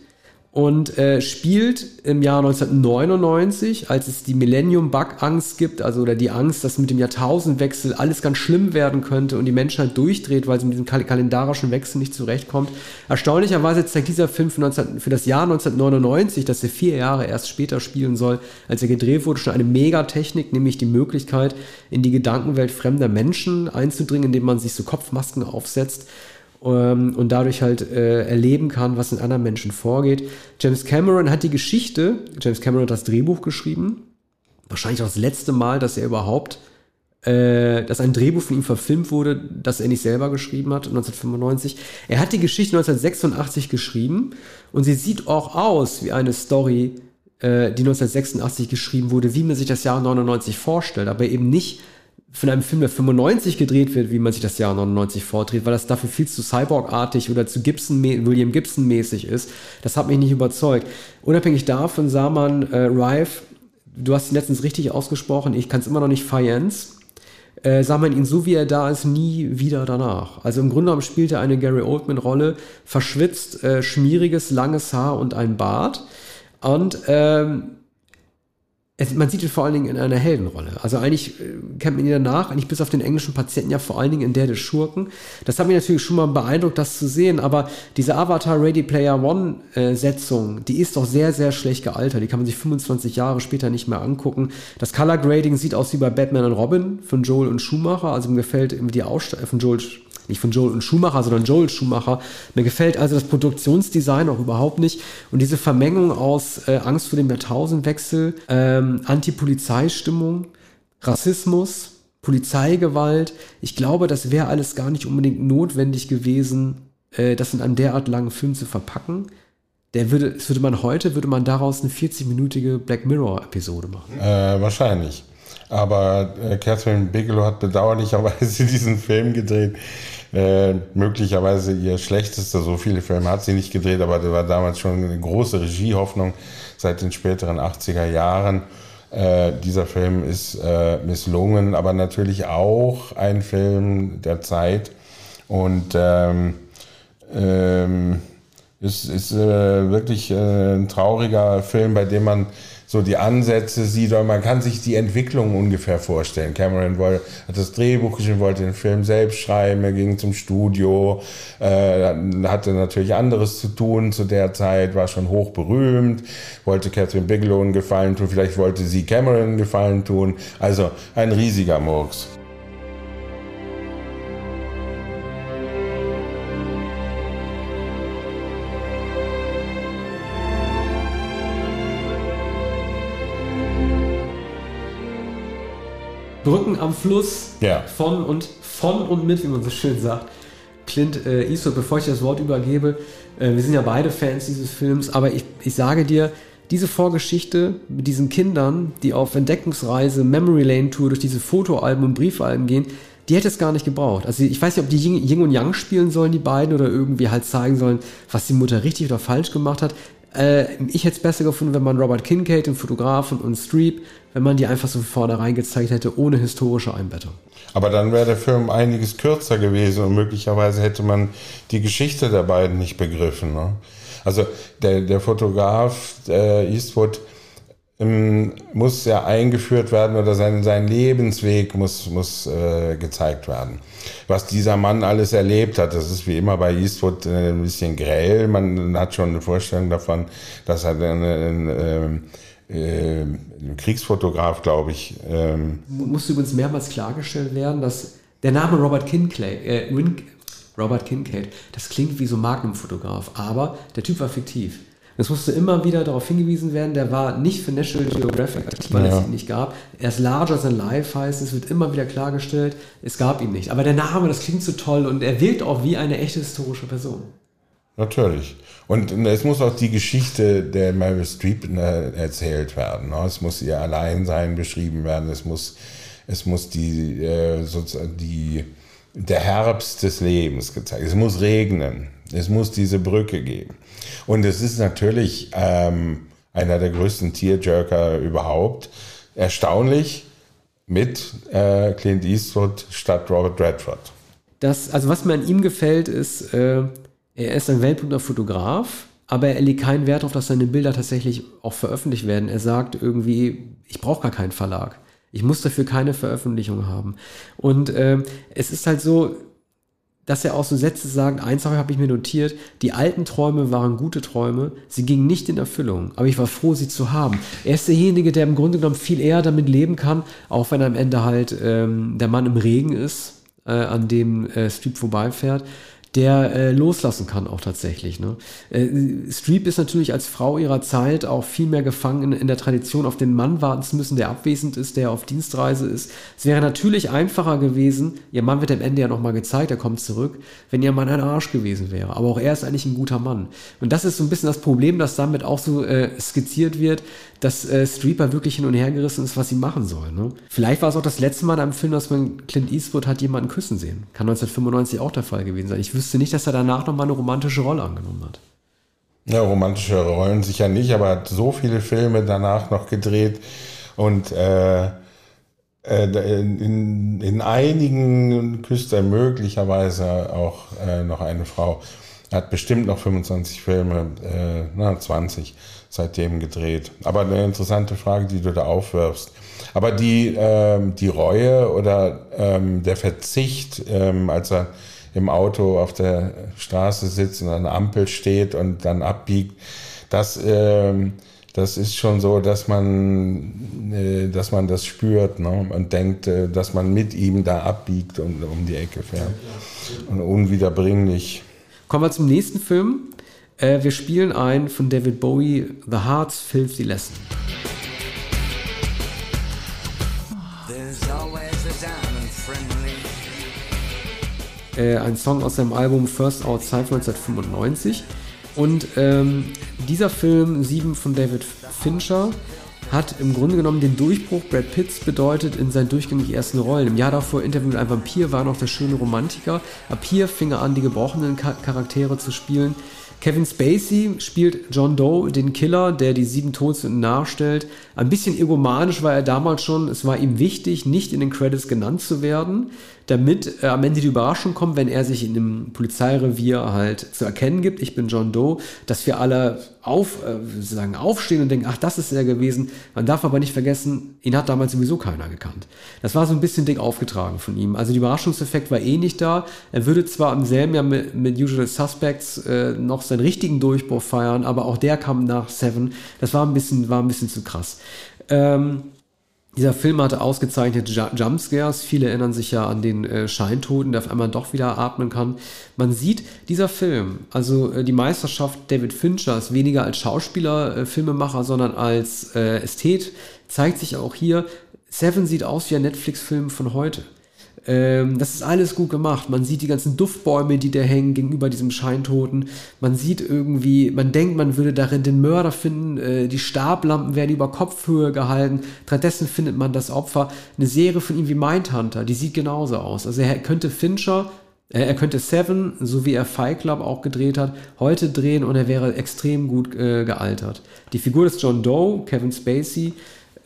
und äh, spielt im Jahr 1999, als es die Millennium-Bug-Angst gibt, also oder die Angst, dass mit dem Jahrtausendwechsel alles ganz schlimm werden könnte und die Menschheit durchdreht, weil sie mit diesem kal kalendarischen Wechsel nicht zurechtkommt. Erstaunlicherweise zeigt dieser Film für, 19, für das Jahr 1999, dass er vier Jahre erst später spielen soll, als er gedreht wurde, schon eine Megatechnik, nämlich die Möglichkeit, in die Gedankenwelt fremder Menschen einzudringen, indem man sich so Kopfmasken aufsetzt ähm, und dadurch halt äh, erleben kann, was in anderen Menschen vorgeht. James Cameron hat die Geschichte, James Cameron hat das Drehbuch geschrieben, wahrscheinlich auch das letzte Mal, dass er überhaupt, äh, dass ein Drehbuch von ihm verfilmt wurde, das er nicht selber geschrieben hat, 1995. Er hat die Geschichte 1986 geschrieben und sie sieht auch aus wie eine Story, äh, die 1986 geschrieben wurde, wie man sich das Jahr 99 vorstellt, aber eben nicht von einem Film, der 95 gedreht wird, wie man sich das Jahr 99 vordreht, weil das dafür viel zu Cyborg-artig oder zu Gibson, William Gibson-mäßig ist. Das hat mich nicht überzeugt. Unabhängig davon sah man äh, Rife, du hast ihn letztens richtig ausgesprochen, ich kann es immer noch nicht Fiance, äh, sah man ihn so, wie er da ist, nie wieder danach. Also im Grunde genommen spielt er eine Gary Oldman-Rolle, verschwitzt, äh, schmieriges, langes Haar und ein Bart. Und ähm, es, man sieht ihn vor allen Dingen in einer Heldenrolle. Also eigentlich äh, kennt man ihn danach, eigentlich bis auf den englischen Patienten ja vor allen Dingen in der des Schurken. Das hat mich natürlich schon mal beeindruckt, das zu sehen, aber diese Avatar Ready Player One äh, Setzung, die ist doch sehr, sehr schlecht gealtert. Die kann man sich 25 Jahre später nicht mehr angucken. Das Color Grading sieht aus wie bei Batman und Robin von Joel und Schumacher. Also mir gefällt die Ausstattung von Joel nicht von Joel und Schumacher, sondern Joel Schumacher. Mir gefällt also das Produktionsdesign auch überhaupt nicht. Und diese Vermengung aus äh, Angst vor dem Jahrtausendwechsel, ähm, Anti-Polizeistimmung, Rassismus, Polizeigewalt. Ich glaube, das wäre alles gar nicht unbedingt notwendig gewesen, äh, das in einem derart langen Film zu verpacken. Der würde, würde man heute, würde man daraus eine 40-minütige Black Mirror-Episode machen. Äh, wahrscheinlich. Aber äh, Catherine Bigelow hat bedauerlicherweise diesen Film gedreht, äh, möglicherweise ihr schlechtester, so viele Filme hat sie nicht gedreht, aber das war damals schon eine große Regiehoffnung seit den späteren 80er Jahren. Äh, dieser Film ist äh, misslungen, aber natürlich auch ein Film der Zeit und ähm, ähm, ist, ist äh, wirklich äh, ein trauriger Film, bei dem man so die Ansätze sieht, und man kann sich die Entwicklung ungefähr vorstellen. Cameron wollte, hat das Drehbuch geschrieben, wollte den Film selbst schreiben, er ging zum Studio, äh, hatte natürlich anderes zu tun zu der Zeit, war schon hoch berühmt, wollte Catherine Bigelow einen Gefallen tun, vielleicht wollte sie Cameron einen Gefallen tun. Also ein riesiger Murks. Brücken am Fluss Ja. von und von und mit, wie man so schön sagt. Clint äh, Eastwood, bevor ich das Wort übergebe, äh, wir sind ja beide Fans dieses Films, aber ich, ich sage dir, diese Vorgeschichte mit diesen Kindern, die auf Entdeckungsreise Memory Lane Tour durch diese Fotoalben und Briefalben gehen, die hätte es gar nicht gebraucht. Also ich weiß nicht, ob die Yin Yin und Yang spielen sollen, die beiden, oder irgendwie halt zeigen sollen, was die Mutter richtig oder falsch gemacht hat. Äh, ich hätte es besser gefunden, wenn man Robert Kincaid, den Fotografen und Streep, wenn man die einfach so vornherein gezeigt hätte, ohne historische Einbettung. Aber dann wäre der Film einiges kürzer gewesen und möglicherweise hätte man die Geschichte der beiden nicht begriffen. Ne? Also der, der Fotograf äh, Eastwood ähm, muss ja eingeführt werden oder sein, sein Lebensweg muss, muss äh, gezeigt werden. Was dieser Mann alles erlebt hat, das ist wie immer bei Eastwood äh, ein bisschen grell. Man hat schon eine Vorstellung davon, dass er ein, ein, ein, ein Kriegsfotograf, glaube ich, ähm, Musste übrigens mehrmals klargestellt werden, dass der Name Robert Kincaid, äh, Robert Kincaid, das klingt wie so Magnum-Fotograf, aber der Typ war fiktiv. Es musste immer wieder darauf hingewiesen werden, der war nicht für National Geographic aktiv, weil Ja. es ihn nicht gab. Er ist larger than life, heißt es, wird immer wieder klargestellt, es gab ihn nicht. Aber der Name, das klingt so toll und er wirkt auch wie eine echte historische Person. Natürlich. Und es muss auch die Geschichte der Meryl Streep ne, erzählt werden. ne? Es muss ihr Alleinsein beschrieben werden. Es muss, es muss die, äh, die, der Herbst des Lebens gezeigt. Es muss regnen. Es muss diese Brücke geben. Und es ist natürlich ähm, einer der größten Tearjerker überhaupt. Erstaunlich mit äh, Clint Eastwood statt Robert Redford. Das, also was mir an ihm gefällt, ist, äh, er ist ein weltberühmter Fotograf, aber er legt keinen Wert darauf, dass seine Bilder tatsächlich auch veröffentlicht werden. Er sagt irgendwie, ich brauche gar keinen Verlag. Ich muss dafür keine Veröffentlichung haben. Und ähm, es ist halt so, dass er auch so Sätze sagt, eins habe ich mir notiert, die alten Träume waren gute Träume, sie gingen nicht in Erfüllung, aber ich war froh, sie zu haben. Er ist derjenige, der im Grunde genommen viel eher damit leben kann, auch wenn am Ende halt ähm, der Mann im Regen ist, äh, an dem äh, Streep vorbeifährt, der äh, loslassen kann auch tatsächlich. Ne? Äh, Streep ist natürlich als Frau ihrer Zeit auch viel mehr gefangen in, in der Tradition, auf den Mann warten zu müssen, der abwesend ist, der auf Dienstreise ist. Es wäre natürlich einfacher gewesen, ihr Mann wird am Ende ja nochmal gezeigt, er kommt zurück, wenn ihr Mann ein Arsch gewesen wäre. Aber auch er ist eigentlich ein guter Mann. Und das ist so ein bisschen das Problem, das damit auch so äh, skizziert wird, dass äh, Streeper wirklich hin und her gerissen ist, was sie machen soll. Ne? Vielleicht war es auch das letzte Mal in einem Film, dass man Clint Eastwood hat jemanden küssen sehen. Kann 1995 auch der Fall gewesen sein. Ich wüsste nicht, dass er danach nochmal eine romantische Rolle angenommen hat. Ja, romantische Rollen sicher nicht, aber hat so viele Filme danach noch gedreht und äh, äh, in, in einigen küsst er möglicherweise auch äh, noch eine Frau. Er hat bestimmt noch 25 Filme, äh, na, 20 seitdem gedreht. Aber eine interessante Frage, die du da aufwirfst. Aber die, ähm, die Reue oder ähm, der Verzicht, ähm, als er im Auto auf der Straße sitzt und an der Ampel steht und dann abbiegt, das, ähm, das ist schon so, dass man, äh, dass man das spürt ne? und denkt, äh, dass man mit ihm da abbiegt und um die Ecke fährt. Und unwiederbringlich. Kommen wir zum nächsten Film. Äh, wir spielen ein von David Bowie, The Heart's Filthy Lesson. Äh, ein Song aus seinem Album First Outside von 1995. Und ähm, dieser Film, 7 von David Fincher, hat im Grunde genommen den Durchbruch Brad Pitts bedeutet in seinen durchgängig ersten Rollen. Im Jahr davor Interview mit einem Vampir war noch der schöne Romantiker. Ab hier fing er an, die gebrochenen Charaktere zu spielen. Kevin Spacey spielt John Doe, den Killer, der die sieben Todsünden nachstellt. Ein bisschen egomanisch war er damals schon. Es war ihm wichtig, nicht in den Credits genannt zu werden damit äh, am Ende die Überraschung kommt, wenn er sich in einem Polizeirevier halt zu erkennen gibt, ich bin John Doe, dass wir alle auf, äh, sozusagen aufstehen und denken, ach, das ist er gewesen. Man darf aber nicht vergessen, ihn hat damals sowieso keiner gekannt. Das war so ein bisschen dick aufgetragen von ihm. Also der Überraschungseffekt war eh nicht da. Er würde zwar im selben Jahr mit, mit Usual Suspects äh, noch seinen richtigen Durchbruch feiern, aber auch der kam nach Seven. Das war ein bisschen, war ein bisschen zu krass. Ähm, dieser Film hatte ausgezeichnete Jumpscares. Viele erinnern sich ja an den äh, Scheintoten, der auf einmal doch wieder atmen kann. Man sieht, dieser Film, also äh, die Meisterschaft David Fincher ist weniger als Schauspieler, äh, Filmemacher, sondern als Ästhet, zeigt sich auch hier. Seven sieht aus wie ein Netflix-Film von heute. Ähm, das ist alles gut gemacht. Man sieht die ganzen Duftbäume, die da hängen gegenüber diesem Scheintoten. Man sieht irgendwie, man denkt, man würde darin den Mörder finden. Äh, die Stablampen werden über Kopfhöhe gehalten. Stattdessen findet man das Opfer. Eine Serie von ihm wie Mindhunter, die sieht genauso aus. Also er könnte Fincher äh, er könnte Seven, so wie er Fight Club auch gedreht hat, heute drehen und er wäre extrem gut äh, gealtert. Die Figur des John Doe, Kevin Spacey,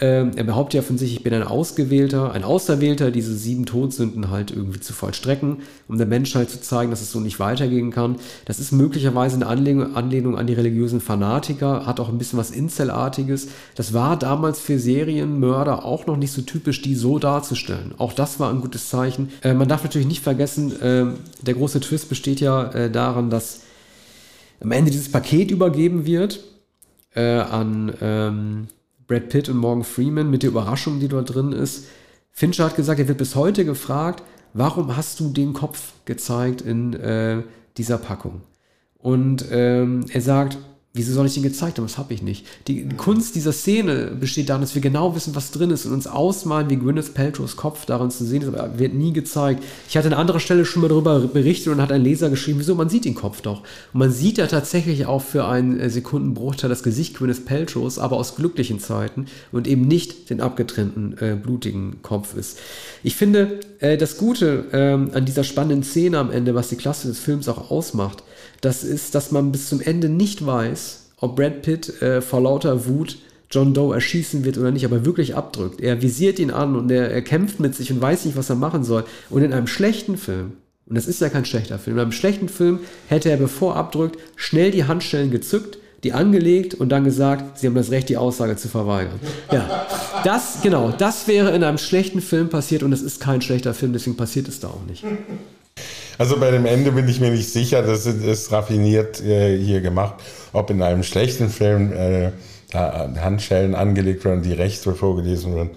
ähm, er behauptet ja von sich, ich bin ein Ausgewählter, ein Auserwählter, diese sieben Todsünden halt irgendwie zu vollstrecken, um der Menschheit zu zeigen, dass es so nicht weitergehen kann. Das ist möglicherweise eine Anlehnung, Anlehnung an die religiösen Fanatiker, hat auch ein bisschen was Incelartiges. Das war damals für Serienmörder auch noch nicht so typisch, die so darzustellen. Auch das war ein gutes Zeichen. Äh, man darf natürlich nicht vergessen, äh, der große Twist besteht ja äh, daran, dass am Ende dieses Paket übergeben wird äh, an ähm, Brad Pitt und Morgan Freeman mit der Überraschung, die dort drin ist. Fincher hat gesagt, er wird bis heute gefragt, warum hast du den Kopf gezeigt in äh, dieser Packung? Und ähm, er sagt, Wieso soll ich den gezeigt haben? Das habe ich nicht. Die Kunst dieser Szene besteht darin, dass wir genau wissen, was drin ist und uns ausmalen, wie Gwyneth Paltrows Kopf darin zu sehen ist, aber wird nie gezeigt. Ich hatte an anderer Stelle schon mal darüber berichtet und hat ein Leser geschrieben, wieso, man sieht den Kopf doch. Und man sieht ja tatsächlich auch für einen äh, Sekundenbruchteil das Gesicht Gwyneth Paltrows, aber aus glücklichen Zeiten und eben nicht den abgetrennten, äh, blutigen Kopf ist. Ich finde, äh, das Gute äh, an dieser spannenden Szene am Ende, was die Klasse des Films auch ausmacht, das ist, dass man bis zum Ende nicht weiß, ob Brad Pitt äh, vor lauter Wut John Doe erschießen wird oder nicht, aber wirklich abdrückt. Er visiert ihn an und er, er kämpft mit sich und weiß nicht, was er machen soll. Und in einem schlechten Film, und das ist ja kein schlechter Film, in einem schlechten Film hätte er, bevor er abdrückt, schnell die Handstellen gezückt, die angelegt und dann gesagt, sie haben das Recht, die Aussage zu verweigern. Ja, das, genau, das wäre in einem schlechten Film passiert und es ist kein schlechter Film, deswegen passiert es da auch nicht. Also bei dem Ende bin ich mir nicht sicher, das ist raffiniert äh, hier gemacht. Ob in einem schlechten Film äh, Handschellen angelegt werden, die Rechte vorgelesen werden,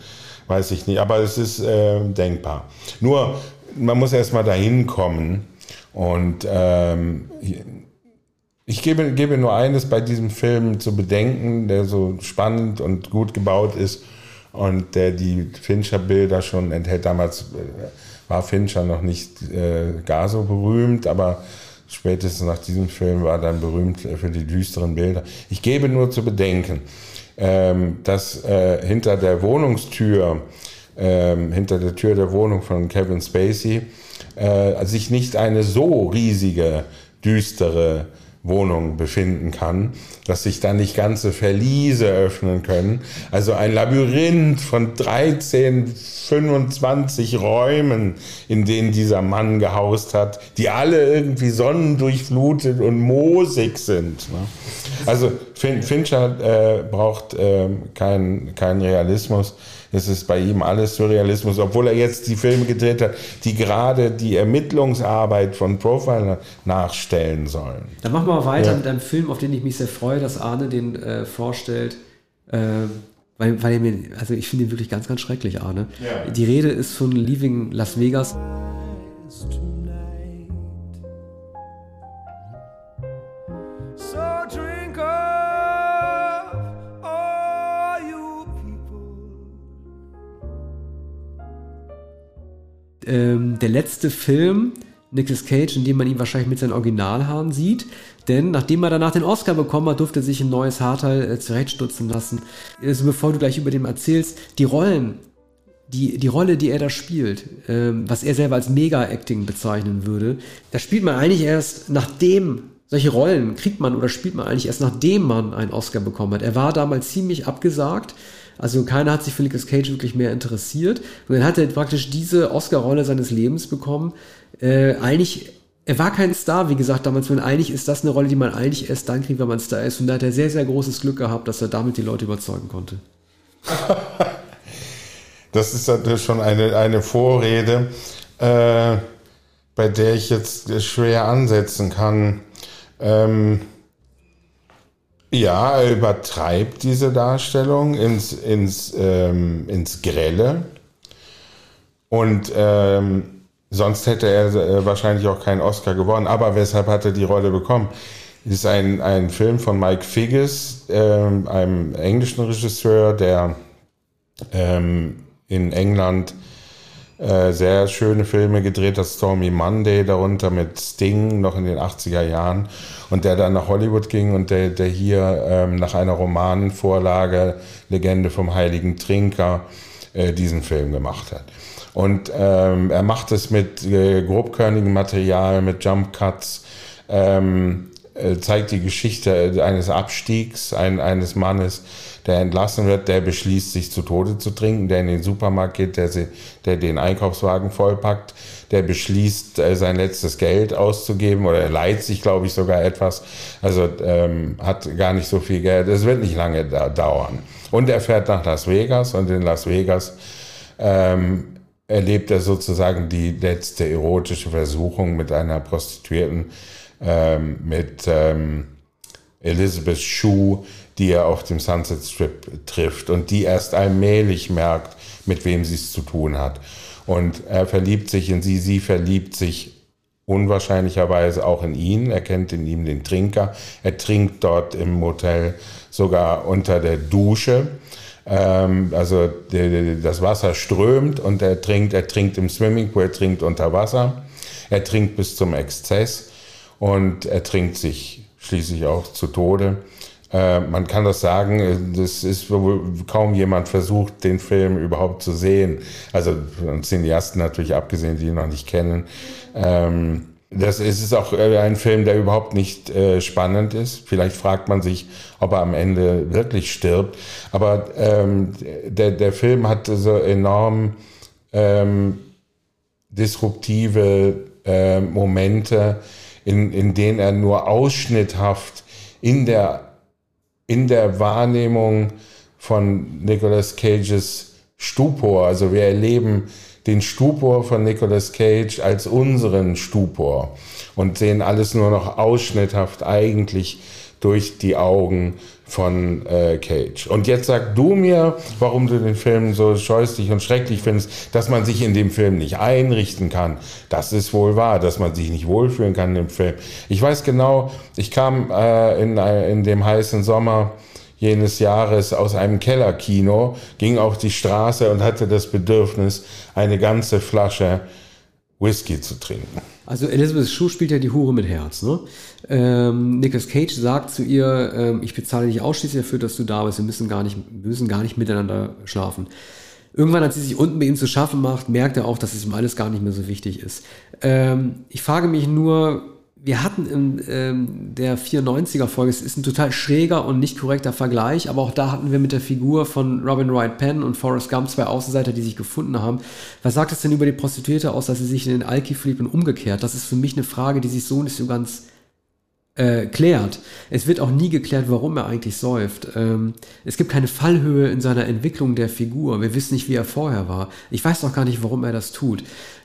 weiß ich nicht. Aber es ist äh, denkbar. Nur, man muss erst mal dahin kommen. Und ähm, ich gebe, gebe nur eines bei diesem Film zu bedenken, der so spannend und gut gebaut ist und der die Fincher-Bilder schon enthält. Damals äh, war Fincher noch nicht äh, gar so berühmt, aber spätestens nach diesem Film war er dann berühmt für die düsteren Bilder. Ich gebe nur zu bedenken, ähm, dass äh, hinter der Wohnungstür, ähm, hinter der Tür der Wohnung von Kevin Spacey, äh, sich nicht eine so riesige, düstere Wohnung befinden kann, dass sich da nicht ganze Verliese öffnen können. Also ein Labyrinth von 13, 25 Räumen, in denen dieser Mann gehaust hat, die alle irgendwie sonnendurchflutet und moosig sind. Ne? Also Fincher äh, braucht äh, keinen kein Realismus. Es ist bei ihm alles Surrealismus, obwohl er jetzt die Filme gedreht hat, die gerade die Ermittlungsarbeit von Profiler nachstellen sollen. Dann machen wir mal weiter ja. mit einem Film, auf den ich mich sehr freue, dass Arne den äh, vorstellt. Äh, weil, weil er mir, also ich finde ihn wirklich ganz, ganz schrecklich, Arne. Ja. Die Rede ist von Leaving Las Vegas. Ähm, der letzte Film, Nicolas Cage, in dem man ihn wahrscheinlich mit seinen Originalhaaren sieht. Denn nachdem er danach den Oscar bekommen hat, durfte er sich ein neues Haarteil äh, zurechtstutzen lassen. Also bevor du gleich über dem erzählst, die Rollen, die, die Rolle, die er da spielt, ähm, was er selber als Mega-Acting bezeichnen würde, da spielt man eigentlich erst nachdem solche Rollen kriegt man oder spielt man eigentlich erst nachdem man einen Oscar bekommen hat. Er war damals ziemlich abgesagt. Also keiner hat sich für Nicolas Cage wirklich mehr interessiert. Und dann hat er praktisch diese Oscar-Rolle seines Lebens bekommen. Äh, eigentlich, er war kein Star, wie gesagt, damals, wenn eigentlich ist das eine Rolle, die man eigentlich erst dann kriegt, wenn man Star ist. Und da hat er sehr, sehr großes Glück gehabt, dass er damit die Leute überzeugen konnte. das ist natürlich schon eine, eine Vorrede, äh, bei der ich jetzt schwer ansetzen kann. Ähm, ja, er übertreibt diese Darstellung ins, ins, ähm, ins Grelle. Und ähm, sonst hätte er äh, wahrscheinlich auch keinen Oscar gewonnen. Aber weshalb hat er die Rolle bekommen? Das ist ein, ein Film von Mike Figgis, ähm, einem englischen Regisseur, der ähm, in England äh, sehr schöne Filme gedreht hat, Stormy Monday darunter mit Sting noch in den 80er Jahren und der dann nach Hollywood ging und der, der hier ähm, nach einer Romanvorlage Legende vom Heiligen Trinker äh, diesen Film gemacht hat. Und ähm, er macht es mit äh, grobkörnigem Material, mit Jump Cuts, ähm, äh, zeigt die Geschichte eines Abstiegs ein, eines Mannes, der entlassen wird, der beschließt, sich zu Tode zu trinken, der in den Supermarkt geht, der, sie, der den Einkaufswagen vollpackt, der beschließt, äh, sein letztes Geld auszugeben oder er leiht sich, glaube ich, sogar etwas. Also ähm, hat gar nicht so viel Geld. Es wird nicht lange da dauern. Und er fährt nach Las Vegas und in Las Vegas ähm, erlebt er sozusagen die letzte erotische Versuchung mit einer Prostituierten, ähm, mit ähm, Elizabeth Shue, die er auf dem Sunset Strip trifft und die erst allmählich merkt, mit wem sie es zu tun hat. Und er verliebt sich in sie, sie verliebt sich unwahrscheinlicherweise auch in ihn. Er kennt in ihm den Trinker. Er trinkt dort im Motel sogar unter der Dusche. Ähm, also das Wasser strömt und er trinkt, er trinkt im Swimmingpool, er trinkt unter Wasser. Er trinkt bis zum Exzess und er trinkt sich schließlich auch zu Tode. Äh, man kann das sagen, äh, das ist wohl kaum jemand versucht, den Film überhaupt zu sehen. Also von Cineasten natürlich abgesehen, die ihn noch nicht kennen. Ähm, das ist, auch äh, ein Film, der überhaupt nicht äh, spannend ist. Vielleicht fragt man sich, ob er am Ende wirklich stirbt. Aber ähm, der, der Film hat so enorm ähm, disruptive äh, Momente, in, in denen er nur ausschnitthaft in der in der Wahrnehmung von Nicolas Cages Stupor. Also wir erleben den Stupor von Nicolas Cage als unseren Stupor und sehen alles nur noch ausschnitthaft eigentlich durch die Augen von äh, Cage. Und jetzt sag du mir, warum du den Film so scheußlich und schrecklich findest, dass man sich in dem Film nicht einrichten kann. Das ist wohl wahr, dass man sich nicht wohlfühlen kann im Film. Ich weiß genau, ich kam äh, in, äh, in dem heißen Sommer jenes Jahres aus einem Kellerkino, ging auf die Straße und hatte das Bedürfnis, eine ganze Flasche Whisky zu trinken. Also Elizabeth Shue spielt ja die Hure mit Herz. Ne? Ähm, Nicolas Cage sagt zu ihr, ähm, ich bezahle dich ausschließlich dafür, dass du da bist. Wir müssen gar nicht, müssen gar nicht miteinander schlafen. Irgendwann, als sie sich unten bei ihm zu schaffen macht, merkt er auch, dass es ihm alles gar nicht mehr so wichtig ist. Ähm, ich frage mich nur, wir hatten in ähm, der 94er Folge, es ist ein total schräger und nicht korrekter Vergleich, aber auch da hatten wir mit der Figur von Robin Wright Penn und Forrest Gump zwei Außenseiter, die sich gefunden haben. Was sagt es denn über die Prostituierte aus, dass sie sich in den Alki verliebt und umgekehrt? Das ist für mich eine Frage, die sich so nicht so ganz äh, klärt. Es wird auch nie geklärt, warum er eigentlich säuft. Ähm, es gibt keine Fallhöhe in seiner Entwicklung der Figur. Wir wissen nicht, wie er vorher war. Ich weiß auch gar nicht, warum er das tut.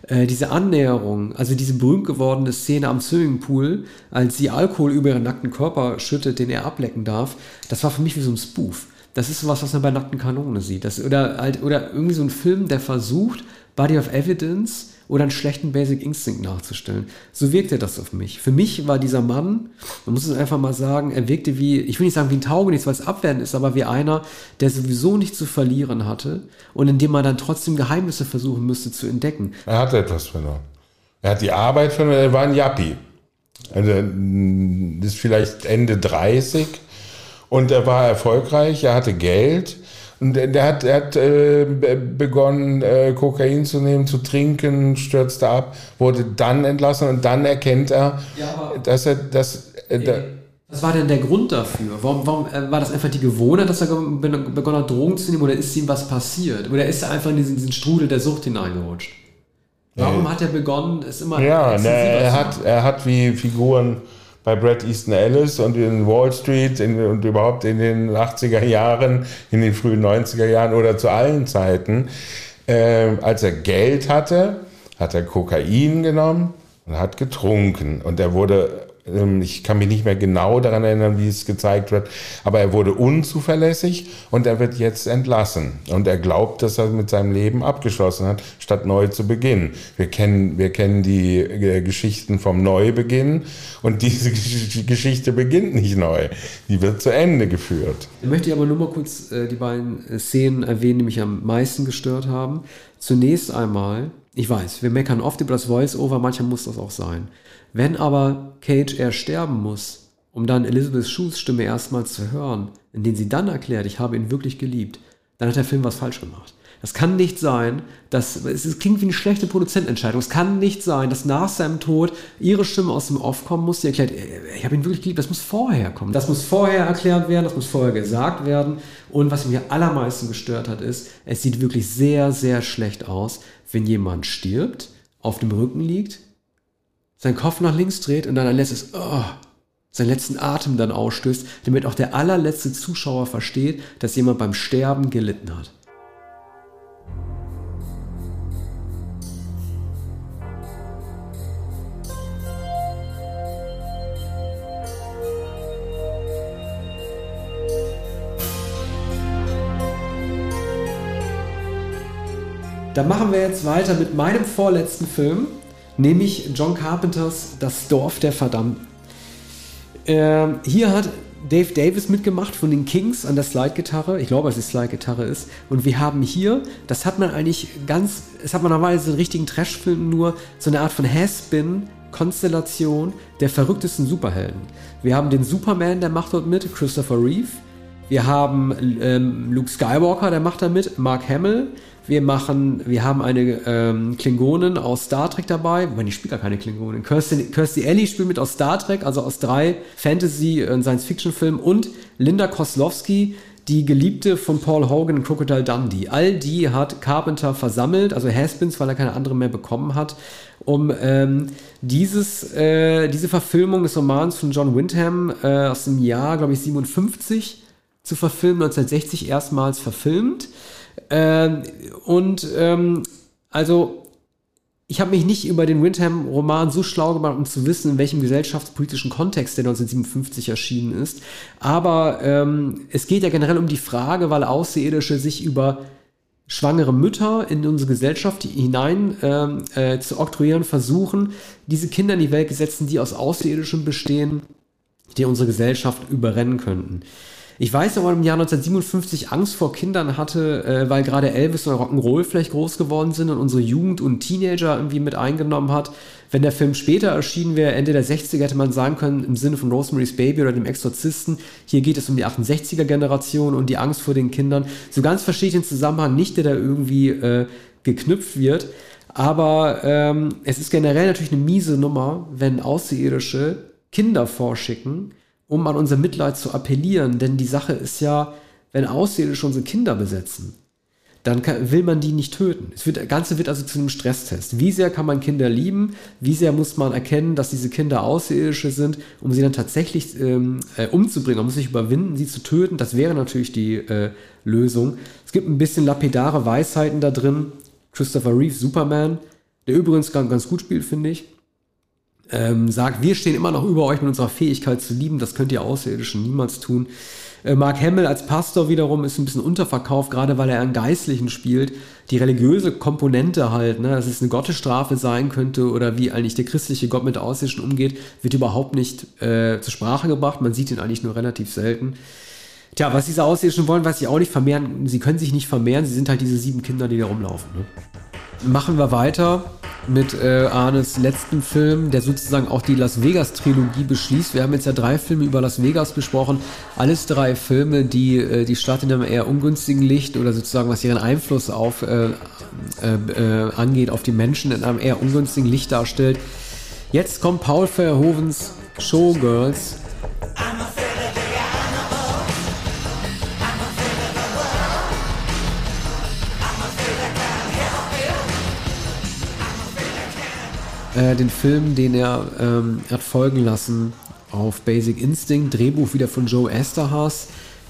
Äh, diese Annäherung, also diese berühmt gewordene Szene am Swimmingpool, als sie Alkohol über ihren nackten Körper schüttet, den er ablecken darf, das war für mich wie so ein Spoof. Das ist was, was man bei nackten Kanone sieht. Das, oder, halt, oder irgendwie so ein Film, der versucht, Body of Evidence oder einen schlechten Basic Instinct nachzustellen. So wirkte das auf mich. Für mich war dieser Mann, man muss es einfach mal sagen, er wirkte wie, ich will nicht sagen wie ein Taugenichts, weil es abwertend ist, aber wie einer, der sowieso nichts zu verlieren hatte und in dem man dann trotzdem Geheimnisse versuchen müsste zu entdecken. Er hatte etwas verloren. Er hat die Arbeit verloren, er war ein Yappi. Also, ist vielleicht Ende 30 und er war erfolgreich, er hatte Geld und der hat, er hat äh, begonnen, äh, Kokain zu nehmen, zu trinken, stürzte ab, wurde dann entlassen und dann erkennt er, ja, dass er das. Äh, da, was war denn der Grund dafür? Warum, warum äh, war das einfach die Gewohnheit, dass er begonnen hat, Drogen zu nehmen oder ist ihm was passiert? Oder ist er einfach in diesen, diesen Strudel der Sucht hineingerutscht? Warum nee. hat er begonnen, es immer Ja, ne, er, hat, er hat wie Figuren bei Brad Easton Ellis und in Wall Street in, und überhaupt in den 80er Jahren, in den frühen 90er Jahren oder zu allen Zeiten, äh, als er Geld hatte, hat er Kokain genommen und hat getrunken. Und er wurde ich kann mich nicht mehr genau daran erinnern, wie es gezeigt wird, aber er wurde unzuverlässig und er wird jetzt entlassen. Und er glaubt, dass er mit seinem Leben abgeschlossen hat, statt neu zu beginnen. Wir kennen, wir kennen die äh, Geschichten vom Neubeginn und diese Geschichte beginnt nicht neu. Die wird zu Ende geführt. Ich möchte aber nur mal kurz äh, die beiden äh, Szenen erwähnen, die mich am meisten gestört haben. Zunächst einmal, ich weiß, wir meckern oft über das Voice-Over, manchmal muss das auch sein. Wenn aber Cage erst sterben muss, um dann Elizabeth Shus Stimme erstmals zu hören, in denen sie dann erklärt, ich habe ihn wirklich geliebt, dann hat der Film was falsch gemacht. Das kann nicht sein, dass es klingt wie eine schlechte Produzententscheidung. Es kann nicht sein, dass nach seinem Tod ihre Stimme aus dem Off kommen muss, die erklärt, ich habe ihn wirklich geliebt. Das muss vorher kommen. Das muss vorher erklärt werden, das muss vorher gesagt werden. Und was am allermeisten gestört hat, ist, es sieht wirklich sehr, sehr schlecht aus, wenn jemand stirbt, auf dem Rücken liegt, seinen Kopf nach links dreht und dann ein letztes oh, seinen letzten Atem dann ausstößt, damit auch der allerletzte Zuschauer versteht, dass jemand beim Sterben gelitten hat. Dann machen wir jetzt weiter mit meinem vorletzten Film nämlich John Carpenters Das Dorf der Verdammten. Äh, hier hat Dave Davis mitgemacht von den Kings an der Slide-Gitarre. Ich glaube, dass es Slide-Gitarre ist. Und wir haben hier, das hat man eigentlich ganz, es hat man normalerweise in richtigen Trash-Filmen nur, so eine Art von Has-Been, Konstellation der verrücktesten Superhelden. Wir haben den Superman, der macht dort mit, Christopher Reeve. Wir haben ähm, Luke Skywalker, der macht da mit, Mark Hamill. Wir machen, wir haben eine ähm, Klingonin aus Star Trek dabei, wobei ich spiele gar keine Klingonin. Kirsty, Kirsty Ellie spielt mit aus Star Trek, also aus drei Fantasy- und Science-Fiction-Filmen und Linda Koslowski, die Geliebte von Paul Hogan und Crocodile Dundee. All die hat Carpenter versammelt, also Haspins, weil er keine andere mehr bekommen hat, um ähm, dieses, äh, diese Verfilmung des Romans von John Wyndham äh, aus dem Jahr, glaube ich, 57 zu verfilmen, 1960 erstmals verfilmt. Ähm, und ähm, also ich habe mich nicht über den Windham-Roman so schlau gemacht, um zu wissen, in welchem gesellschaftspolitischen Kontext der 1957 erschienen ist. Aber ähm, es geht ja generell um die Frage, weil Außerirdische sich über schwangere Mütter in unsere Gesellschaft hinein ähm, äh, zu oktroyieren versuchen, diese Kinder in die Welt gesetzen, die aus Außerirdischen bestehen, die unsere Gesellschaft überrennen könnten. Ich weiß, dass man im Jahr 1957 Angst vor Kindern hatte, äh, weil gerade Elvis und Rock'n'Roll vielleicht groß geworden sind und unsere Jugend und Teenager irgendwie mit eingenommen hat. Wenn der Film später erschienen wäre, Ende der 60er, hätte man sagen können, im Sinne von Rosemary's Baby oder dem Exorzisten, hier geht es um die 68er-Generation und die Angst vor den Kindern. So ganz verstehe ich den Zusammenhang nicht, der da irgendwie äh, geknüpft wird. Aber ähm, es ist generell natürlich eine miese Nummer, wenn Außerirdische Kinder vorschicken, um an unser Mitleid zu appellieren. Denn die Sache ist ja, wenn Außerirdische unsere Kinder besetzen, dann kann, will man die nicht töten. Wird, das Ganze wird also zu einem Stresstest. Wie sehr kann man Kinder lieben? Wie sehr muss man erkennen, dass diese Kinder Außerirdische sind, um sie dann tatsächlich ähm, äh, umzubringen? Man muss sich überwinden, sie zu töten. Das wäre natürlich die äh, Lösung. Es gibt ein bisschen lapidare Weisheiten da drin. Christopher Reeve, Superman, der übrigens ganz, ganz gut spielt, finde ich. Ähm, sagt, wir stehen immer noch über euch mit unserer Fähigkeit zu lieben. Das könnt ihr Außerirdischen niemals tun. Äh, Mark Hamill als Pastor wiederum ist ein bisschen unterverkauft, gerade weil er einen Geistlichen spielt. Die religiöse Komponente halt, ne, dass es eine Gottesstrafe sein könnte oder wie eigentlich der christliche Gott mit Außerirdischen umgeht, wird überhaupt nicht äh, zur Sprache gebracht. Man sieht ihn eigentlich nur relativ selten. Tja, was diese Außerirdischen wollen, weiß ich auch nicht. Vermehren, sie können sich nicht vermehren. Sie sind halt diese sieben Kinder, die da rumlaufen. Ne? Machen wir weiter mit äh, Arnes letzten Film, der sozusagen auch die Las Vegas Trilogie beschließt. Wir haben jetzt ja drei Filme über Las Vegas besprochen. Alles drei Filme, die äh, die Stadt in einem eher ungünstigen Licht oder sozusagen was ihren Einfluss auf äh, äh, äh angeht auf die Menschen in einem eher ungünstigen Licht darstellt. Jetzt kommt Paul Verhovens Showgirls. Äh, den Film, den er ähm, hat folgen lassen auf Basic Instinct, Drehbuch wieder von Joe Esterhaas.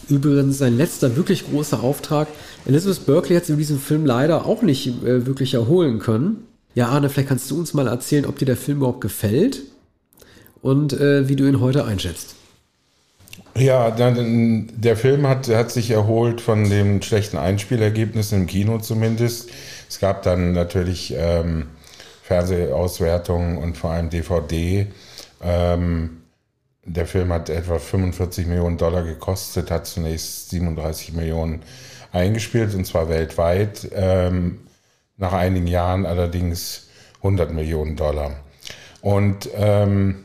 Übrigens sein letzter wirklich großer Auftrag. Elizabeth Berkeley hat sich in diesem Film leider auch nicht äh, wirklich erholen können. Ja, Arne, vielleicht kannst du uns mal erzählen, ob dir der Film überhaupt gefällt und äh, wie du ihn heute einschätzt. Ja, der, der Film hat, hat sich erholt von den schlechten Einspielergebnissen im Kino zumindest. Es gab dann natürlich ähm, Fernsehauswertungen und vor allem DVD. Ähm, der Film hat etwa 45 Millionen Dollar gekostet, hat zunächst 37 Millionen eingespielt und zwar weltweit. Ähm, nach einigen Jahren allerdings 100 Millionen Dollar. Und ähm,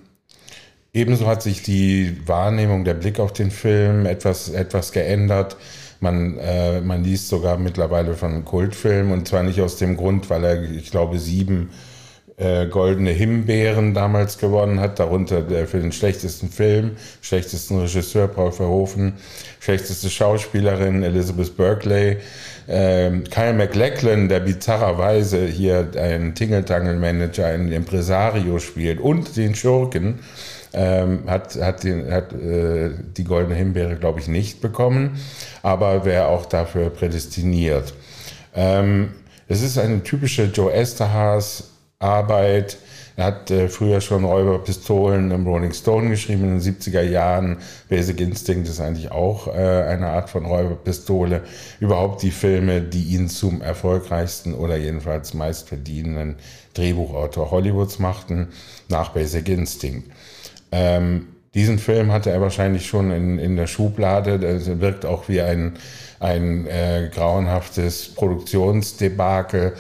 ebenso hat sich die Wahrnehmung, der Blick auf den Film etwas, etwas geändert. Man, äh, man liest sogar mittlerweile von einem Kultfilm und zwar nicht aus dem Grund, weil er, ich glaube, sieben äh, Goldene Himbeeren damals gewonnen hat, darunter der für den schlechtesten Film, schlechtesten Regisseur Paul Verhoeven, schlechteste Schauspielerin Elizabeth Berkeley, äh, Kyle MacLachlan, der bizarrerweise hier einen Tingeltangel-Manager, einen Impresario spielt und den Schurken, ähm, hat, hat, den, hat äh, die Goldene Himbeere, glaube ich, nicht bekommen, aber wäre auch dafür prädestiniert. Ähm, es ist eine typische Joe Esterhaas Arbeit. Er hat äh, früher schon Räuberpistolen im Rolling Stone geschrieben in den 70er Jahren. Basic Instinct ist eigentlich auch äh, eine Art von Räuberpistole. Überhaupt die Filme, die ihn zum erfolgreichsten oder jedenfalls meistverdienenden Drehbuchautor Hollywoods machten, nach Basic Instinct. Ähm, diesen Film hatte er wahrscheinlich schon in, in der Schublade. Der wirkt auch wie ein, ein äh, grauenhaftes Produktionsdebakel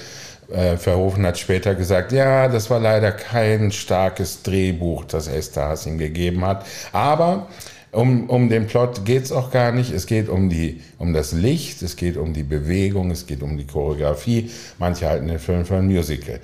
äh, Verhoeven hat später gesagt, ja, das war leider kein starkes Drehbuch, das Esther ihm gegeben hat. Aber um, um den Plot geht's auch gar nicht. Es geht um, die, um das Licht, es geht um die Bewegung, es geht um die Choreografie. Manche halten den Film für ein Musical.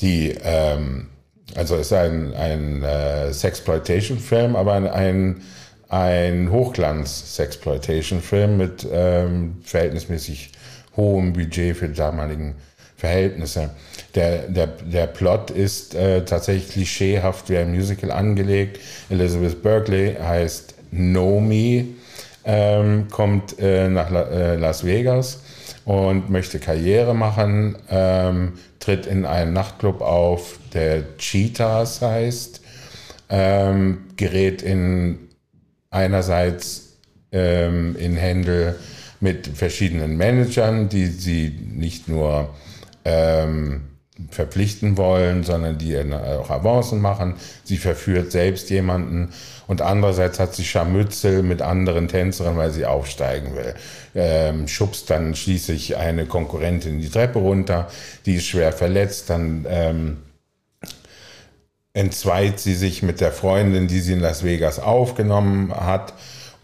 Die, ähm, also es ist ein, ein äh, Sexploitation-Film, aber ein, ein, ein Hochglanz-Sexploitation-Film mit ähm, verhältnismäßig hohem Budget für die damaligen Verhältnisse. Der, der, der Plot ist äh, tatsächlich klischeehaft wie ein Musical angelegt. Elizabeth Berkeley heißt Nomi, ähm, kommt äh, nach La, äh, Las Vegas und möchte Karriere machen, ähm, tritt in einen Nachtclub auf, der Cheetahs heißt, ähm, gerät in einerseits ähm, in Händel mit verschiedenen Managern, die sie nicht nur ähm, verpflichten wollen, sondern die auch Avancen machen. Sie verführt selbst jemanden und andererseits hat sie Scharmützel mit anderen Tänzerinnen, weil sie aufsteigen will. Ähm, schubst dann schließlich eine Konkurrentin die Treppe runter, die ist schwer verletzt, dann ähm, entzweit sie sich mit der Freundin, die sie in Las Vegas aufgenommen hat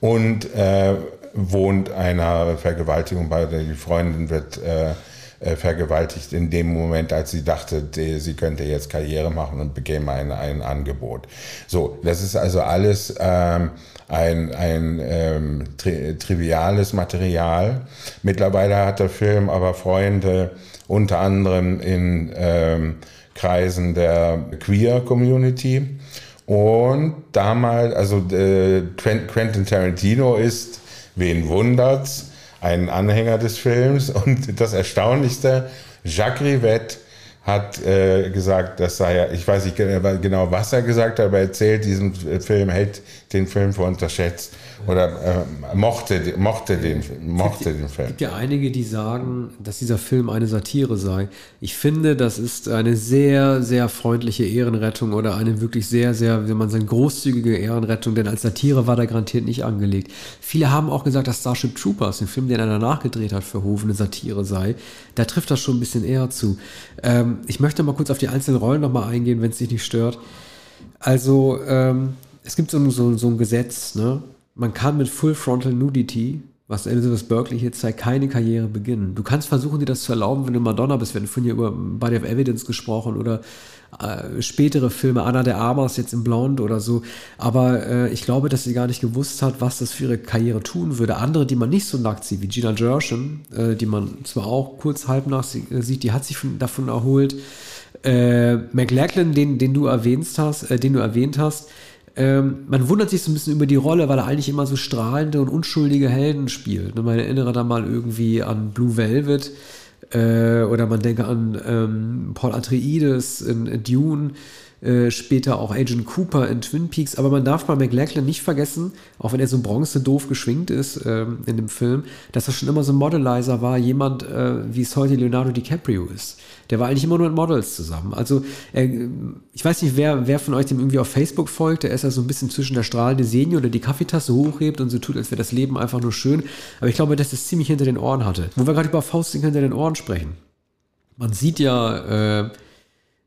und äh, wohnt einer Vergewaltigung bei, die Freundin wird äh, äh, vergewaltigt in dem Moment, als sie dachte, sie könnte jetzt Karriere machen und bekäme ein, ein Angebot. So, das ist also alles ähm, ein, ein ähm, tri triviales Material. Mittlerweile hat der Film aber Freunde, unter anderem in ähm, Kreisen der Queer Community. Und damals, also äh, Quentin Tarantino ist, wen wundert's, ein Anhänger des Films. Und das Erstaunlichste, Jacques Rivette hat äh, gesagt, das sei ja, ich weiß nicht genau, was er gesagt hat, aber er erzählt, diesen Film hält den Film für unterschätzt oder äh, mochte, mochte, den, mochte gibt, den Film. Es gibt ja einige, die sagen, dass dieser Film eine Satire sei. Ich finde, das ist eine sehr, sehr freundliche Ehrenrettung oder eine wirklich sehr, sehr, wie man sagen, großzügige Ehrenrettung, denn als Satire war der garantiert nicht angelegt. Viele haben auch gesagt, dass Starship Troopers, ein Film, den er danach gedreht hat für Hof, eine Satire sei. Da trifft das schon ein bisschen eher zu. Ähm, ich möchte mal kurz auf die einzelnen Rollen nochmal eingehen, wenn es dich nicht stört. Also, ähm, es gibt so, so, so ein Gesetz, ne? man kann mit Full Frontal Nudity, was Elizabeth Berkeley hier zeigt, keine Karriere beginnen. Du kannst versuchen, dir das zu erlauben, wenn du Madonna bist. Wir hatten vorhin hier über Body of Evidence gesprochen oder äh, spätere Filme, Anna de Armas jetzt im Blonde oder so. Aber äh, ich glaube, dass sie gar nicht gewusst hat, was das für ihre Karriere tun würde. Andere, die man nicht so nackt sieht, wie Gina Gershon, äh, die man zwar auch kurz halb nach äh, sieht, die hat sich von, davon erholt. Äh, McLachlan, den, den du erwähnt hast, äh, den du erwähnt hast, ähm, man wundert sich so ein bisschen über die Rolle, weil er eigentlich immer so strahlende und unschuldige Helden spielt. Ne, man erinnere da mal irgendwie an Blue Velvet äh, oder man denke an ähm, Paul Atreides in, in Dune. Äh, später auch Agent Cooper in Twin Peaks, aber man darf bei McLachlan nicht vergessen, auch wenn er so bronze doof geschwingt ist ähm, in dem Film, dass er schon immer so ein Modelizer war, jemand, äh, wie es heute Leonardo DiCaprio ist. Der war eigentlich immer nur mit Models zusammen. Also, äh, ich weiß nicht, wer, wer von euch dem irgendwie auf Facebook folgt. Der ist ja so ein bisschen zwischen der strahlende Senior, der die Kaffeetasse hochhebt und so tut, als wäre das Leben einfach nur schön. Aber ich glaube, dass das ziemlich hinter den Ohren hatte. Wo wir gerade über Fausting hinter den Ohren sprechen. Man sieht ja, äh,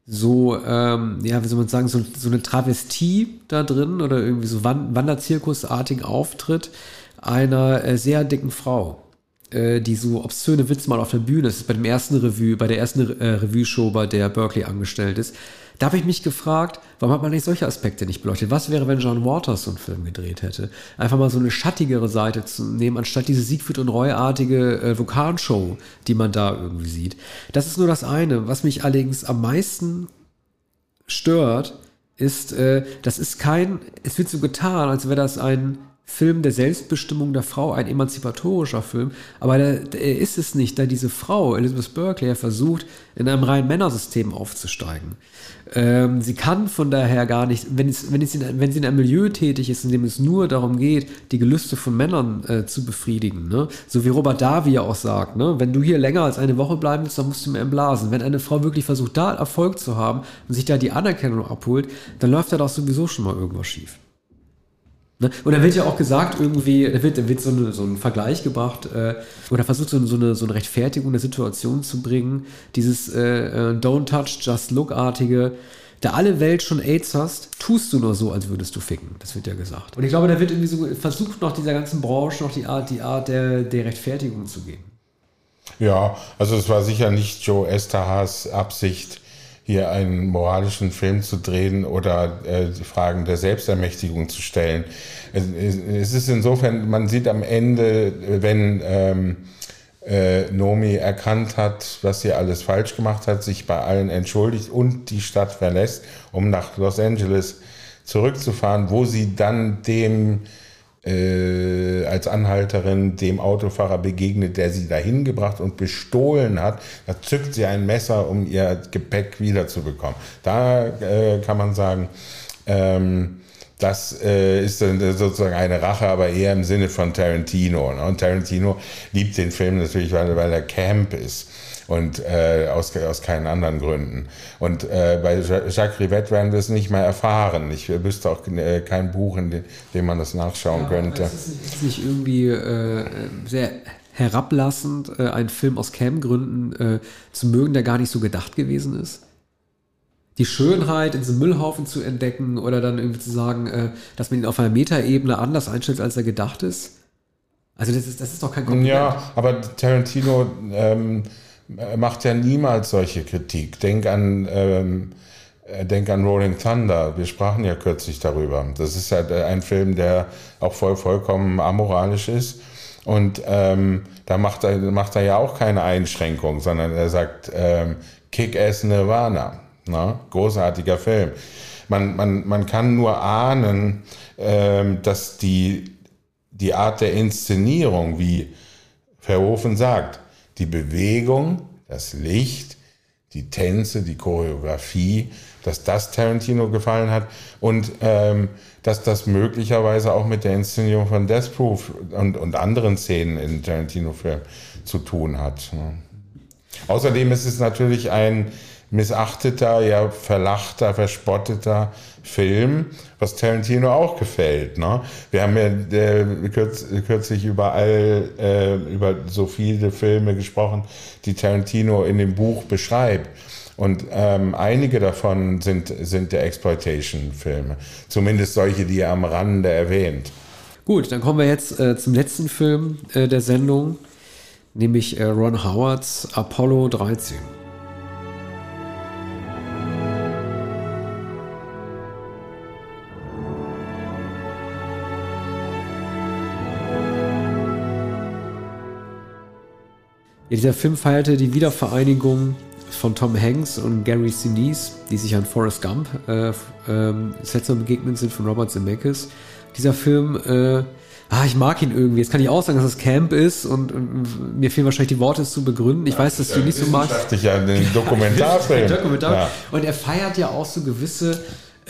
so, ähm, ja, wie soll man sagen, so, so eine Travestie da drin oder irgendwie so Wanderzirkusartigen Auftritt einer äh, sehr dicken Frau. Äh, die so obszöne Witze mal auf der Bühne ist, bei dem ersten Revue, bei der ersten äh, Revue-Show, bei der Berkeley angestellt ist. Da habe ich mich gefragt, warum hat man nicht solche Aspekte nicht beleuchtet? Was wäre, wenn John Waters so einen Film gedreht hätte? Einfach mal so eine schattigere Seite zu nehmen, anstatt diese Siegfried und Roy-artige äh, Vulkanshow, die man da irgendwie sieht. Das ist nur das eine. Was mich allerdings am meisten stört, ist, äh, das ist kein, es wird so getan, als wäre das ein Film der Selbstbestimmung der Frau, ein emanzipatorischer Film, aber er ist es nicht, da diese Frau, Elizabeth Berkeley, versucht, in einem reinen Männersystem aufzusteigen. Ähm, sie kann von daher gar nicht, wenn, es, wenn, es in, wenn sie in einem Milieu tätig ist, in dem es nur darum geht, die Gelüste von Männern äh, zu befriedigen, ne? so wie Robert Davi ja auch sagt, ne? wenn du hier länger als eine Woche bleiben willst, dann musst du mir entblasen. Wenn eine Frau wirklich versucht, da Erfolg zu haben und sich da die Anerkennung abholt, dann läuft da doch sowieso schon mal irgendwas schief. Ne? Und da wird ja auch gesagt, irgendwie, da wird, da wird so, eine, so ein Vergleich gebracht äh, oder versucht so, so, eine, so eine Rechtfertigung der Situation zu bringen. Dieses äh, äh, Don't touch, just look-artige. Da alle Welt schon AIDS hast, tust du nur so, als würdest du ficken. Das wird ja gesagt. Und ich glaube, da wird irgendwie so versucht, noch dieser ganzen Branche noch die Art, die Art der, der Rechtfertigung zu geben. Ja, also es war sicher nicht Joe Estahas Absicht, hier einen moralischen Film zu drehen oder äh, die Fragen der Selbstermächtigung zu stellen. Es, es, ist insofern, man sieht am Ende, wenn ähm, äh, Nomi erkannt hat, was sie alles falsch gemacht hat, sich bei allen entschuldigt und die Stadt verlässt, um nach Los Angeles zurückzufahren, wo sie dann dem äh, als Anhalterin dem Autofahrer begegnet, der sie dahin gebracht und bestohlen hat. Da zückt sie ein Messer, um ihr Gepäck wiederzubekommen. Da äh, kann man sagen, ähm, das äh, ist sozusagen eine Rache, aber eher im Sinne von Tarantino. Ne? Und Tarantino liebt den Film natürlich, weil, weil er Camp ist und äh, aus, aus keinen anderen Gründen. Und äh, bei Jacques Rivette werden wir es nicht mehr erfahren. Ich wüsste auch äh, kein Buch, in dem, man das nachschauen ja, könnte. Ist es nicht irgendwie äh, sehr herablassend, äh, einen Film aus Cam-Gründen äh, zu mögen, der gar nicht so gedacht gewesen ist? die Schönheit in so einem Müllhaufen zu entdecken oder dann irgendwie zu sagen, äh, dass man ihn auf einer Metaebene anders einstellt, als er gedacht ist. Also das ist, das ist doch kein Kompliment. Ja, aber Tarantino ähm, macht ja niemals solche Kritik. Denk an, ähm, äh, denk an Rolling Thunder. Wir sprachen ja kürzlich darüber. Das ist ja ein Film, der auch voll, vollkommen amoralisch ist. Und ähm, da macht er, macht er ja auch keine Einschränkung, sondern er sagt ähm, Kick-Ass Nirvana. Na? Großartiger Film. Man, man, man kann nur ahnen, ähm, dass die, die Art der Inszenierung, wie Verhoeven sagt, die Bewegung, das Licht, die Tänze, die Choreografie, dass das Tarantino gefallen hat und ähm, dass das möglicherweise auch mit der Inszenierung von Death Proof und, und anderen Szenen in Tarantino-Filmen zu tun hat. Ne? Außerdem ist es natürlich ein missachteter, ja verlachter, verspotteter Film, was Tarantino auch gefällt. Ne? Wir haben ja äh, kürz, kürzlich überall äh, über so viele Filme gesprochen, die Tarantino in dem Buch beschreibt. Und ähm, einige davon sind, sind der Exploitation-Filme. Zumindest solche, die er am Rande erwähnt. Gut, dann kommen wir jetzt äh, zum letzten Film äh, der Sendung, nämlich äh, Ron Howards Apollo 13. Ja, dieser Film feierte die Wiedervereinigung von Tom Hanks und Gary Sinise, die sich an Forrest Gump äh, ähm, seltsam begegnet sind von Robert Zemeckis. Dieser Film, äh, ah, ich mag ihn irgendwie. Jetzt kann ich auch sagen, dass es Camp ist und, und mir fehlen wahrscheinlich die Worte, es zu begründen. Ich ja, weiß, dass du nicht so magst. Ich ja den Dokumentarfilm. Dokumentar. Ja. Und er feiert ja auch so gewisse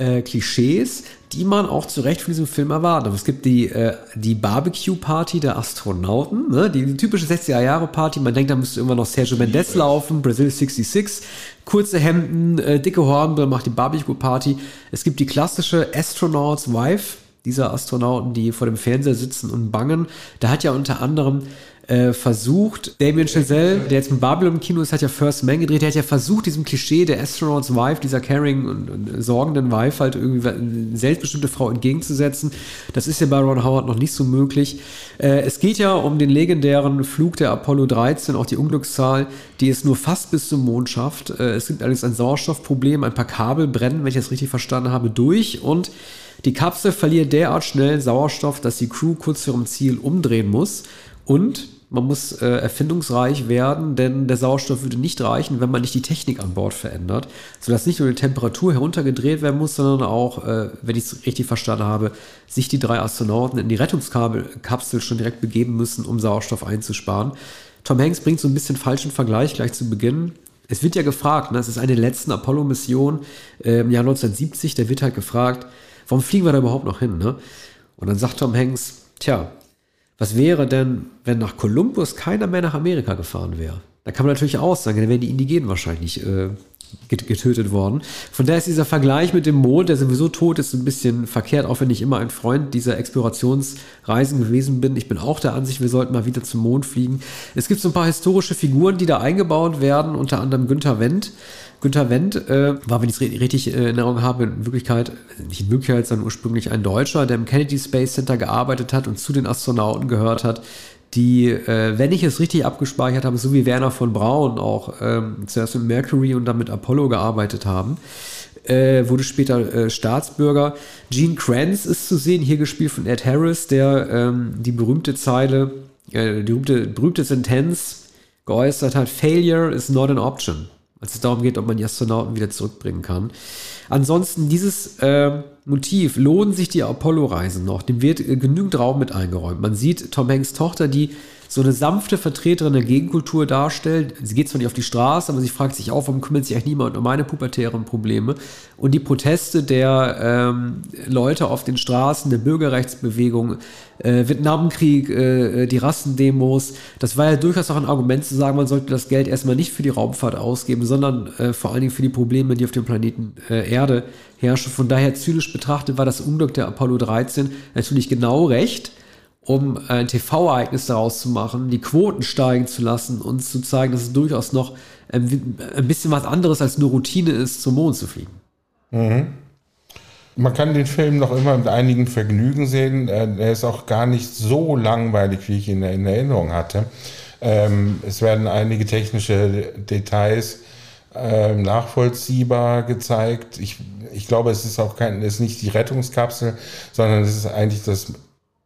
äh, Klischees, die man auch zu Recht von diesem Film erwartet. Es gibt die, äh, die Barbecue-Party der Astronauten, ne? die, die typische 60er-Jahre-Party. Man denkt, da müsste irgendwann noch Sergio Mendes laufen, Brazil 66, kurze Hemden, äh, dicke Hornbrille, macht die Barbecue-Party. Es gibt die klassische Astronauts Wife, dieser Astronauten, die vor dem Fernseher sitzen und bangen. Da hat ja unter anderem äh, versucht, Damien Chazelle, der jetzt mit Babylon im Kino ist, hat ja First Man gedreht, der hat ja versucht, diesem Klischee der Astronauts Wife, dieser caring und, und sorgenden Wife halt irgendwie eine selbstbestimmte Frau entgegenzusetzen. Das ist ja bei Ron Howard noch nicht so möglich. Äh, es geht ja um den legendären Flug der Apollo 13, auch die Unglückszahl, die es nur fast bis zum Mond schafft. Äh, es gibt allerdings ein Sauerstoffproblem, ein paar Kabel brennen, wenn ich das richtig verstanden habe, durch und die Kapsel verliert derart schnell Sauerstoff, dass die Crew kurz vor ihrem Ziel umdrehen muss. Und man muss äh, erfindungsreich werden, denn der Sauerstoff würde nicht reichen, wenn man nicht die Technik an Bord verändert, sodass nicht nur die Temperatur heruntergedreht werden muss, sondern auch, äh, wenn ich es richtig verstanden habe, sich die drei Astronauten in die Rettungskapsel schon direkt begeben müssen, um Sauerstoff einzusparen. Tom Hanks bringt so ein bisschen falschen Vergleich gleich zu Beginn. Es wird ja gefragt, ne, es ist eine der letzten Apollo-Missionen äh, im Jahr 1970, da wird halt gefragt, warum fliegen wir da überhaupt noch hin? Ne? Und dann sagt Tom Hanks, tja, was wäre denn, wenn nach Kolumbus keiner mehr nach Amerika gefahren wäre? Da kann man natürlich auch sagen, dann wären die Indigenen wahrscheinlich äh, getötet worden. Von daher ist dieser Vergleich mit dem Mond, der sowieso tot ist, ein bisschen verkehrt, auch wenn ich immer ein Freund dieser Explorationsreisen gewesen bin. Ich bin auch der Ansicht, wir sollten mal wieder zum Mond fliegen. Es gibt so ein paar historische Figuren, die da eingebaut werden, unter anderem Günther Wendt. Günther Wendt äh, war, wenn ich es richtig in Erinnerung habe, in Wirklichkeit, nicht in Wirklichkeit, sondern ursprünglich ein Deutscher, der im Kennedy Space Center gearbeitet hat und zu den Astronauten gehört hat, die, äh, wenn ich es richtig abgespeichert habe, so wie Werner von Braun auch ähm, zuerst mit Mercury und dann mit Apollo gearbeitet haben. Äh, wurde später äh, Staatsbürger. Gene Kranz ist zu sehen, hier gespielt von Ed Harris, der ähm, die berühmte Zeile, äh, die berühmte, berühmte Sentenz geäußert hat: Failure is not an option als es darum geht, ob man die Astronauten wieder zurückbringen kann. Ansonsten, dieses äh, Motiv, lohnen sich die Apollo-Reisen noch? Dem wird äh, genügend Raum mit eingeräumt. Man sieht Tom Hanks Tochter, die so eine sanfte Vertreterin der Gegenkultur darstellt. Sie geht zwar nicht auf die Straße, aber sie fragt sich auch, warum kümmert sich eigentlich niemand um meine pubertären Probleme? Und die Proteste der ähm, Leute auf den Straßen, der Bürgerrechtsbewegung, äh, Vietnamkrieg, äh, die Rassendemos, das war ja durchaus auch ein Argument zu sagen, man sollte das Geld erstmal nicht für die Raumfahrt ausgeben, sondern äh, vor allen Dingen für die Probleme, die auf dem Planeten äh, Erde herrschen. Von daher zynisch betrachtet war das Unglück der Apollo 13 natürlich genau recht um ein TV-Ereignis daraus zu machen, die Quoten steigen zu lassen und zu zeigen, dass es durchaus noch ein, bisschen was anderes als nur Routine ist, zum Mond zu fliegen. Mhm. Man kann den Film noch immer mit einigen Vergnügen sehen. Er ist auch gar nicht so langweilig, wie ich ihn in Erinnerung hatte. Ähm, es werden einige technische Details äh, nachvollziehbar gezeigt. Ich, ich glaube, es ist auch kein, es ist nicht die Rettungskapsel, sondern es ist eigentlich das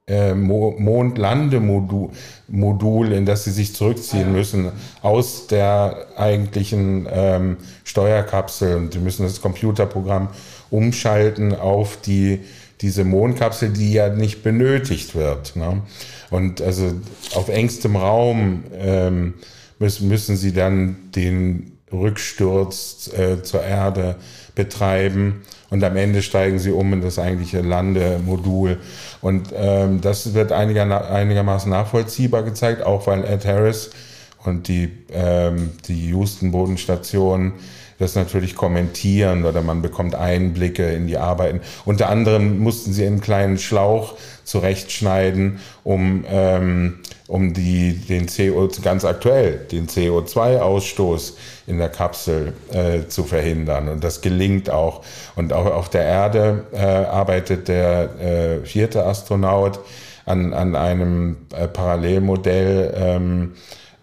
äh, Mondlandemodul, Modul, in das sie sich zurückziehen müssen aus der eigentlichen ähm, Steuerkapsel und die müssen das Computerprogramm umschalten auf die diese Mondkapsel, die ja nicht benötigt wird. Ne? Und also auf engstem Raum ähm, müssen, müssen sie dann den Rücksturz äh, zur Erde betreiben und am Ende steigen sie um in das eigentliche Landemodul. Und ähm, das wird einiger, einigermaßen nachvollziehbar gezeigt, auch weil Ed Harris und die, ähm, die Houston-Bodenstation das natürlich kommentieren oder man bekommt Einblicke in die Arbeiten. Unter anderem mussten sie einen kleinen Schlauch zurechtschneiden, um, ähm, um die, den CO, ganz aktuell, den CO2-Ausstoß in der Kapsel äh, zu verhindern. Und das gelingt auch. Und auch auf der Erde äh, arbeitet der äh, vierte Astronaut an, an einem äh, Parallelmodell ähm,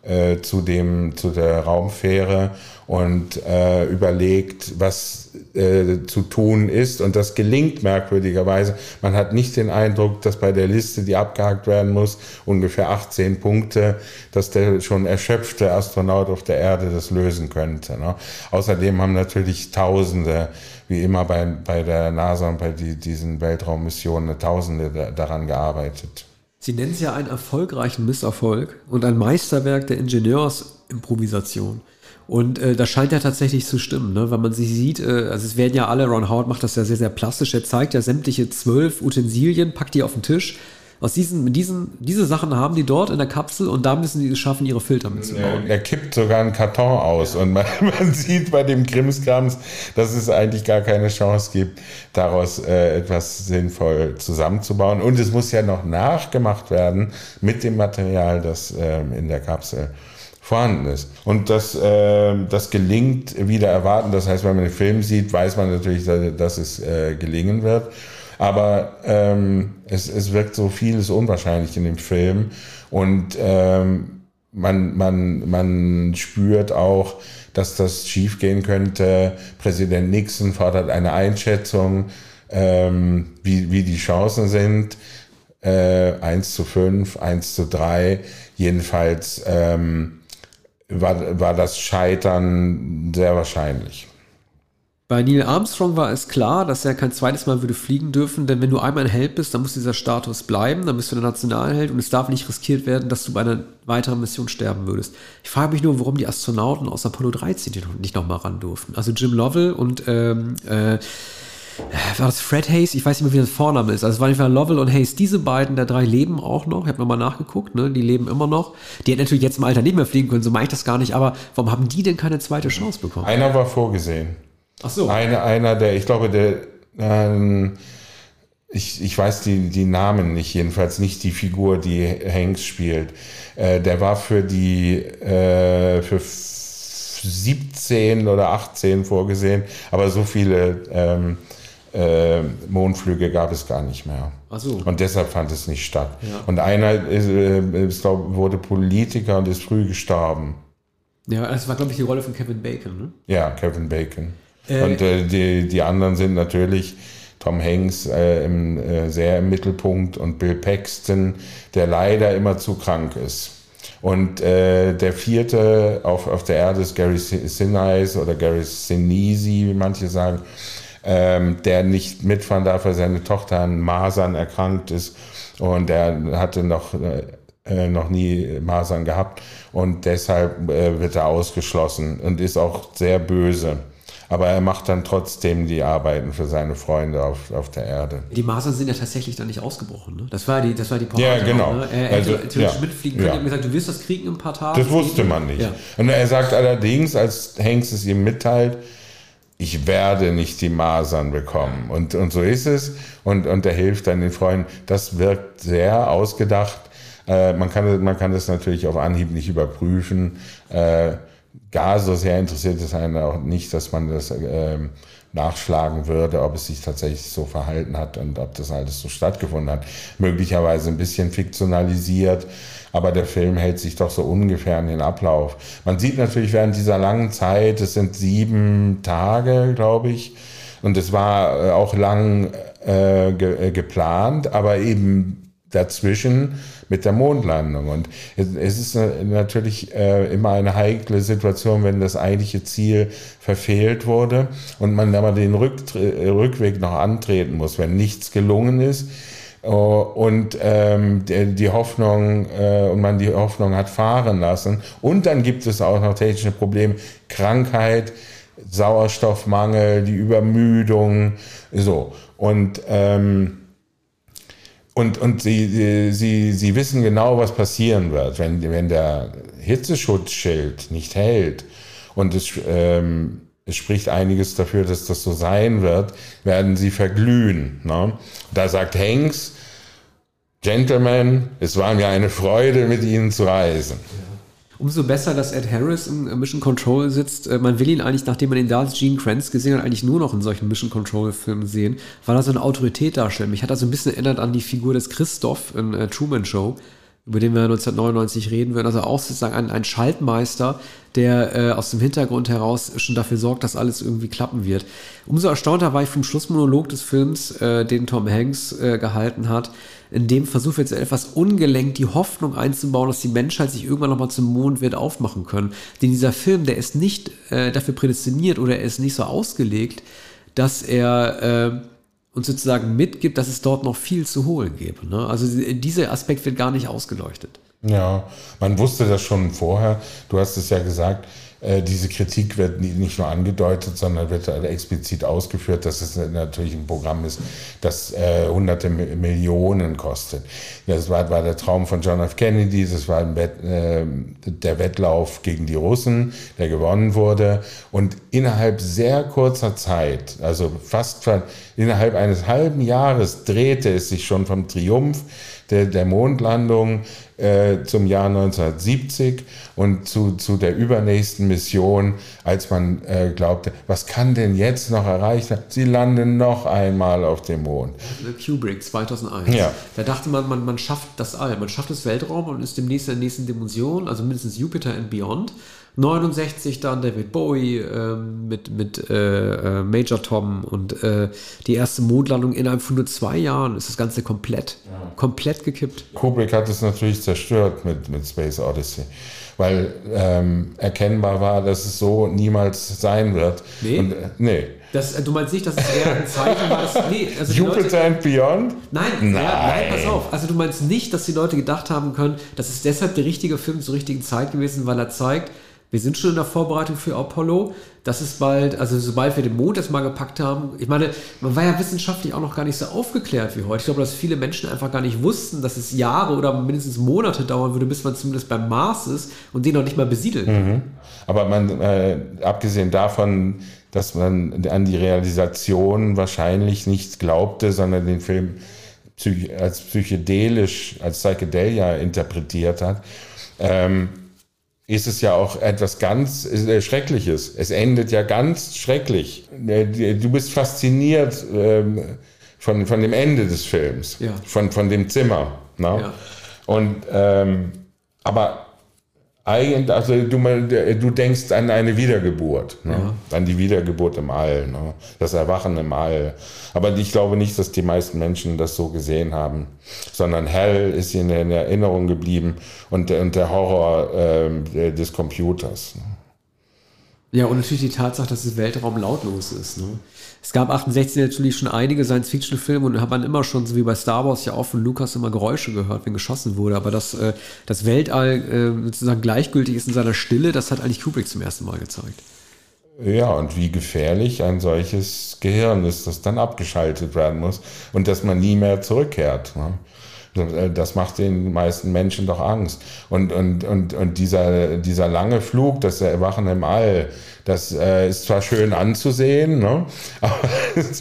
äh, zu, dem, zu der Raumfähre und äh, überlegt, was äh, zu tun ist. Und das gelingt merkwürdigerweise. Man hat nicht den Eindruck, dass bei der Liste, die abgehakt werden muss, ungefähr 18 Punkte, dass der schon erschöpfte Astronaut auf der Erde das lösen könnte. Ne? Außerdem haben natürlich Tausende, wie immer bei, bei der NASA und bei die, diesen Weltraummissionen, Tausende da, daran gearbeitet. Sie nennen es ja einen erfolgreichen Misserfolg und ein Meisterwerk der Ingenieursimprovisation. Und äh, das scheint ja tatsächlich zu stimmen, ne? wenn man sie sieht. Äh, also es werden ja alle, Ron Howard macht das ja sehr, sehr plastisch. Er zeigt ja sämtliche zwölf Utensilien, packt die auf den Tisch. Aus diesen, diesen, diese Sachen haben die dort in der Kapsel und da müssen sie es schaffen, ihre Filter mitzubauen. Er, er kippt sogar einen Karton aus und man, man sieht bei dem Krimskrams, dass es eigentlich gar keine Chance gibt, daraus äh, etwas sinnvoll zusammenzubauen. Und es muss ja noch nachgemacht werden mit dem Material, das äh, in der Kapsel vorhanden ist. Und das, äh, das gelingt wieder erwarten. Das heißt, wenn man den Film sieht, weiß man natürlich, dass, es äh, gelingen wird. Aber ähm, es, es wirkt so vieles unwahrscheinlich in dem Film. Und ähm, man, man, man spürt auch, dass das schiefgehen könnte. Präsident Nixon fordert eine Einschätzung, ähm, wie, wie die Chancen sind. Äh, 1 zu 5, 1 zu 3. Jedenfalls ähm, war, war das Scheitern sehr wahrscheinlich. Bei Neil Armstrong war es klar, dass er kein zweites Mal würde fliegen dürfen, denn wenn du einmal ein Held bist, dann muss dieser Status bleiben, dann bist du der Nationalheld und es darf nicht riskiert werden, dass du bei einer weiteren Mission sterben würdest. Ich frage mich nur, warum die Astronauten aus Apollo 13 nicht nochmal ran durften. Also Jim Lovell und ähm, äh, war das Fred Hayes? Ich weiß nicht mehr, wie das Vorname ist. Also es waren einfach Lovell und Hayes. Diese beiden der drei leben auch noch. Ich habe nochmal nachgeguckt, ne? Die leben immer noch. Die hätten natürlich jetzt im Alter nicht mehr fliegen können, so meine ich das gar nicht. Aber warum haben die denn keine zweite Chance bekommen? Einer war vorgesehen. Ach so. Eine, einer, der, ich glaube, der, ähm, ich, ich weiß die, die Namen nicht, jedenfalls nicht die Figur, die Hanks spielt. Äh, der war für die, äh, für 17 oder 18 vorgesehen, aber so viele ähm, äh, Mondflüge gab es gar nicht mehr. Ach so. Und deshalb fand es nicht statt. Ja. Und einer ist, äh, ist, glaub, wurde Politiker und ist früh gestorben. Ja, das war, glaube ich, die Rolle von Kevin Bacon, ne? Ja, Kevin Bacon. Äh, und äh, die, die anderen sind natürlich Tom Hanks äh, im, äh, sehr im Mittelpunkt und Bill Paxton, der leider immer zu krank ist. Und äh, der vierte auf, auf der Erde ist Gary Sinise oder Gary Sinise, wie manche sagen ähm, der nicht mitfahren darf, weil seine Tochter an Masern erkrankt ist und er hatte noch, äh, noch nie Masern gehabt und deshalb äh, wird er ausgeschlossen und ist auch sehr böse. Aber er macht dann trotzdem die Arbeiten für seine Freunde auf, auf der Erde. Die Masern sind ja tatsächlich dann nicht ausgebrochen. Ne? Das war die, das war die Parade. Ja, genau. Ne? Er hätte also, ja, mitfliegen können. Ja. Er gesagt, du wirst das kriegen in ein paar Tagen. Das wusste man nicht. Ja. Und er sagt allerdings, als Hanks es ihm mitteilt, ich werde nicht die Masern bekommen. Und, und so ist es. Und, und er hilft dann den Freunden. Das wirkt sehr ausgedacht. Äh, man, kann, man kann das natürlich auf Anhieb nicht überprüfen. Äh, gar so sehr interessiert es einen auch nicht, dass man das äh, nachschlagen würde, ob es sich tatsächlich so verhalten hat und ob das alles so stattgefunden hat. Möglicherweise ein bisschen fiktionalisiert, aber der Film hält sich doch so ungefähr an den Ablauf. Man sieht natürlich während dieser langen Zeit, es sind sieben Tage, glaube ich, und es war äh, auch lang äh, ge äh, geplant, aber eben dazwischen mit der Mondlandung. Und es ist natürlich äh, immer eine heikle Situation, wenn das eigentliche Ziel verfehlt wurde und man aber den Rückweg noch antreten muss, wenn nichts gelungen ist. Oh, und ähm, die Hoffnung äh, und man die Hoffnung hat fahren lassen. Und dann gibt es auch noch technische Probleme, Krankheit, Sauerstoffmangel, die Übermüdung, so. Und ähm, und, und sie, sie, sie wissen genau, was passieren wird, wenn, wenn der Hitzeschutzschild nicht hält. Und es, ähm, es spricht einiges dafür, dass das so sein wird, werden sie verglühen. Ne? Da sagt Hanks, Gentlemen, es war mir eine Freude, mit Ihnen zu reisen. Umso besser, dass Ed Harris in Mission Control sitzt. Äh, man will ihn eigentlich, nachdem man ihn da als Gene Kranz gesehen hat, eigentlich nur noch in solchen Mission Control Filmen sehen, weil er so eine Autorität darstellt. Mich hat er so ein bisschen erinnert an die Figur des Christoph in äh, Truman Show, über den wir 1999 reden würden. Also auch sozusagen ein, ein Schaltmeister, der äh, aus dem Hintergrund heraus schon dafür sorgt, dass alles irgendwie klappen wird. Umso erstaunter war ich vom Schlussmonolog des Films, äh, den Tom Hanks äh, gehalten hat, in dem versucht jetzt etwas ungelenkt die Hoffnung einzubauen, dass die Menschheit sich irgendwann nochmal zum Mond wird aufmachen können. Denn dieser Film, der ist nicht äh, dafür prädestiniert oder er ist nicht so ausgelegt, dass er äh, uns sozusagen mitgibt, dass es dort noch viel zu holen gäbe. Ne? Also dieser Aspekt wird gar nicht ausgeleuchtet. Ja, man wusste das schon vorher. Du hast es ja gesagt, diese Kritik wird nicht nur angedeutet, sondern wird explizit ausgeführt, dass es natürlich ein Programm ist, das äh, hunderte Millionen kostet. Das war, war der Traum von John F. Kennedy, das war Wett, äh, der Wettlauf gegen die Russen, der gewonnen wurde. Und innerhalb sehr kurzer Zeit, also fast innerhalb eines halben Jahres, drehte es sich schon vom Triumph der, der Mondlandung äh, zum Jahr 1970 und zu, zu der übernächsten Mission, als man äh, glaubte, was kann denn jetzt noch erreicht werden? Sie landen noch einmal auf dem Mond. Kubrick 2001. Ja. Da dachte man, man, man schafft das All, man schafft das Weltraum und ist demnächst in der nächsten Dimension, also mindestens Jupiter and Beyond. 69 dann David Bowie ähm, mit, mit äh, äh, Major Tom und äh, die erste Mondlandung innerhalb von nur zwei Jahren ist das Ganze komplett, ja. komplett gekippt. Kubrick hat es natürlich zerstört mit, mit Space Odyssey, weil ähm, erkennbar war, dass es so niemals sein wird. Nee. Und, äh, nee. Das, äh, du meinst nicht, dass es eher ein Zeichen war, dass, nee, also Jupiter Leute, and Beyond? Nein, nein. Ja, nein, pass auf. Also du meinst nicht, dass die Leute gedacht haben können, das ist deshalb der richtige Film zur richtigen Zeit gewesen, weil er zeigt, wir sind schon in der Vorbereitung für Apollo. Das ist bald, also sobald wir den Mond jetzt mal gepackt haben. Ich meine, man war ja wissenschaftlich auch noch gar nicht so aufgeklärt wie heute. Ich glaube, dass viele Menschen einfach gar nicht wussten, dass es Jahre oder mindestens Monate dauern würde, bis man zumindest beim Mars ist und den noch nicht mal besiedelt. Mhm. Aber man, äh, abgesehen davon, dass man an die Realisation wahrscheinlich nichts glaubte, sondern den Film als psychedelisch, als Psychedelia interpretiert hat, ähm, ist es ja auch etwas ganz äh, Schreckliches. Es endet ja ganz schrecklich. Äh, du bist fasziniert ähm, von, von dem Ende des Films, ja. von, von dem Zimmer. Ne? Ja. Und ähm, aber eigentlich, also du, du denkst an eine Wiedergeburt, ne? ja. an die Wiedergeburt im All, ne? das Erwachen im All. Aber ich glaube nicht, dass die meisten Menschen das so gesehen haben, sondern Hell ist ihnen in Erinnerung geblieben und, und der Horror äh, des Computers. Ne? Ja, und natürlich die Tatsache, dass das Weltraum lautlos ist. Ne? Es gab 68 natürlich schon einige Science-Fiction-Filme und hat man immer schon, so wie bei Star Wars, ja auch von Lucas immer Geräusche gehört, wenn geschossen wurde. Aber dass äh, das Weltall äh, sozusagen gleichgültig ist in seiner Stille, das hat eigentlich Kubrick zum ersten Mal gezeigt. Ja, und wie gefährlich ein solches Gehirn ist, das dann abgeschaltet werden muss und dass man nie mehr zurückkehrt. Ne? Äh, das macht den meisten Menschen doch Angst. Und, und, und, und dieser, dieser lange Flug, das Erwachen im All, das äh, ist zwar schön anzusehen, ne? aber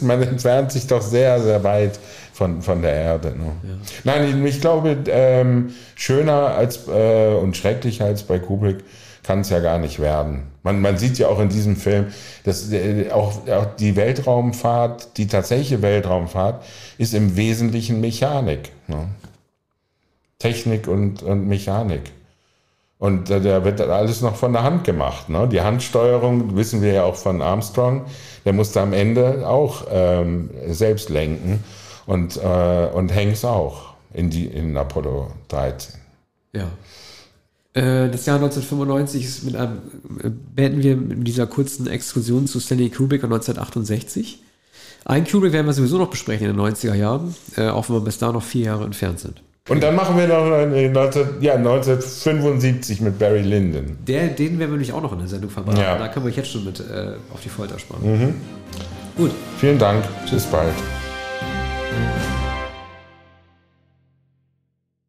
man entfernt sich doch sehr, sehr weit von, von der Erde. Ne? Ja. Nein, ich, ich glaube, ähm, schöner als äh, und schrecklicher als bei Kubrick kann es ja gar nicht werden. Man, man sieht ja auch in diesem Film, dass äh, auch, auch die Weltraumfahrt, die tatsächliche Weltraumfahrt, ist im Wesentlichen Mechanik. Ne? Technik und, und Mechanik. Und äh, da wird alles noch von der Hand gemacht. Ne? Die Handsteuerung wissen wir ja auch von Armstrong. Der musste am Ende auch ähm, selbst lenken und, äh, und Hanks auch in, die, in Apollo 13. Ja. Äh, das Jahr 1995 ist mit einem, äh, beenden wir mit dieser kurzen Exkursion zu Stanley Kubrick 1968. Ein Kubrick werden wir sowieso noch besprechen in den 90er Jahren, äh, auch wenn wir bis da noch vier Jahre entfernt sind. Und dann machen wir noch 19, ja, 1975 mit Barry Lyndon. Der, den werden wir nämlich auch noch in der Sendung verbringen. Ja. Da können wir euch jetzt schon mit äh, auf die Folter spannen. Mhm. Gut. Vielen Dank. Tschüss. Bis bald.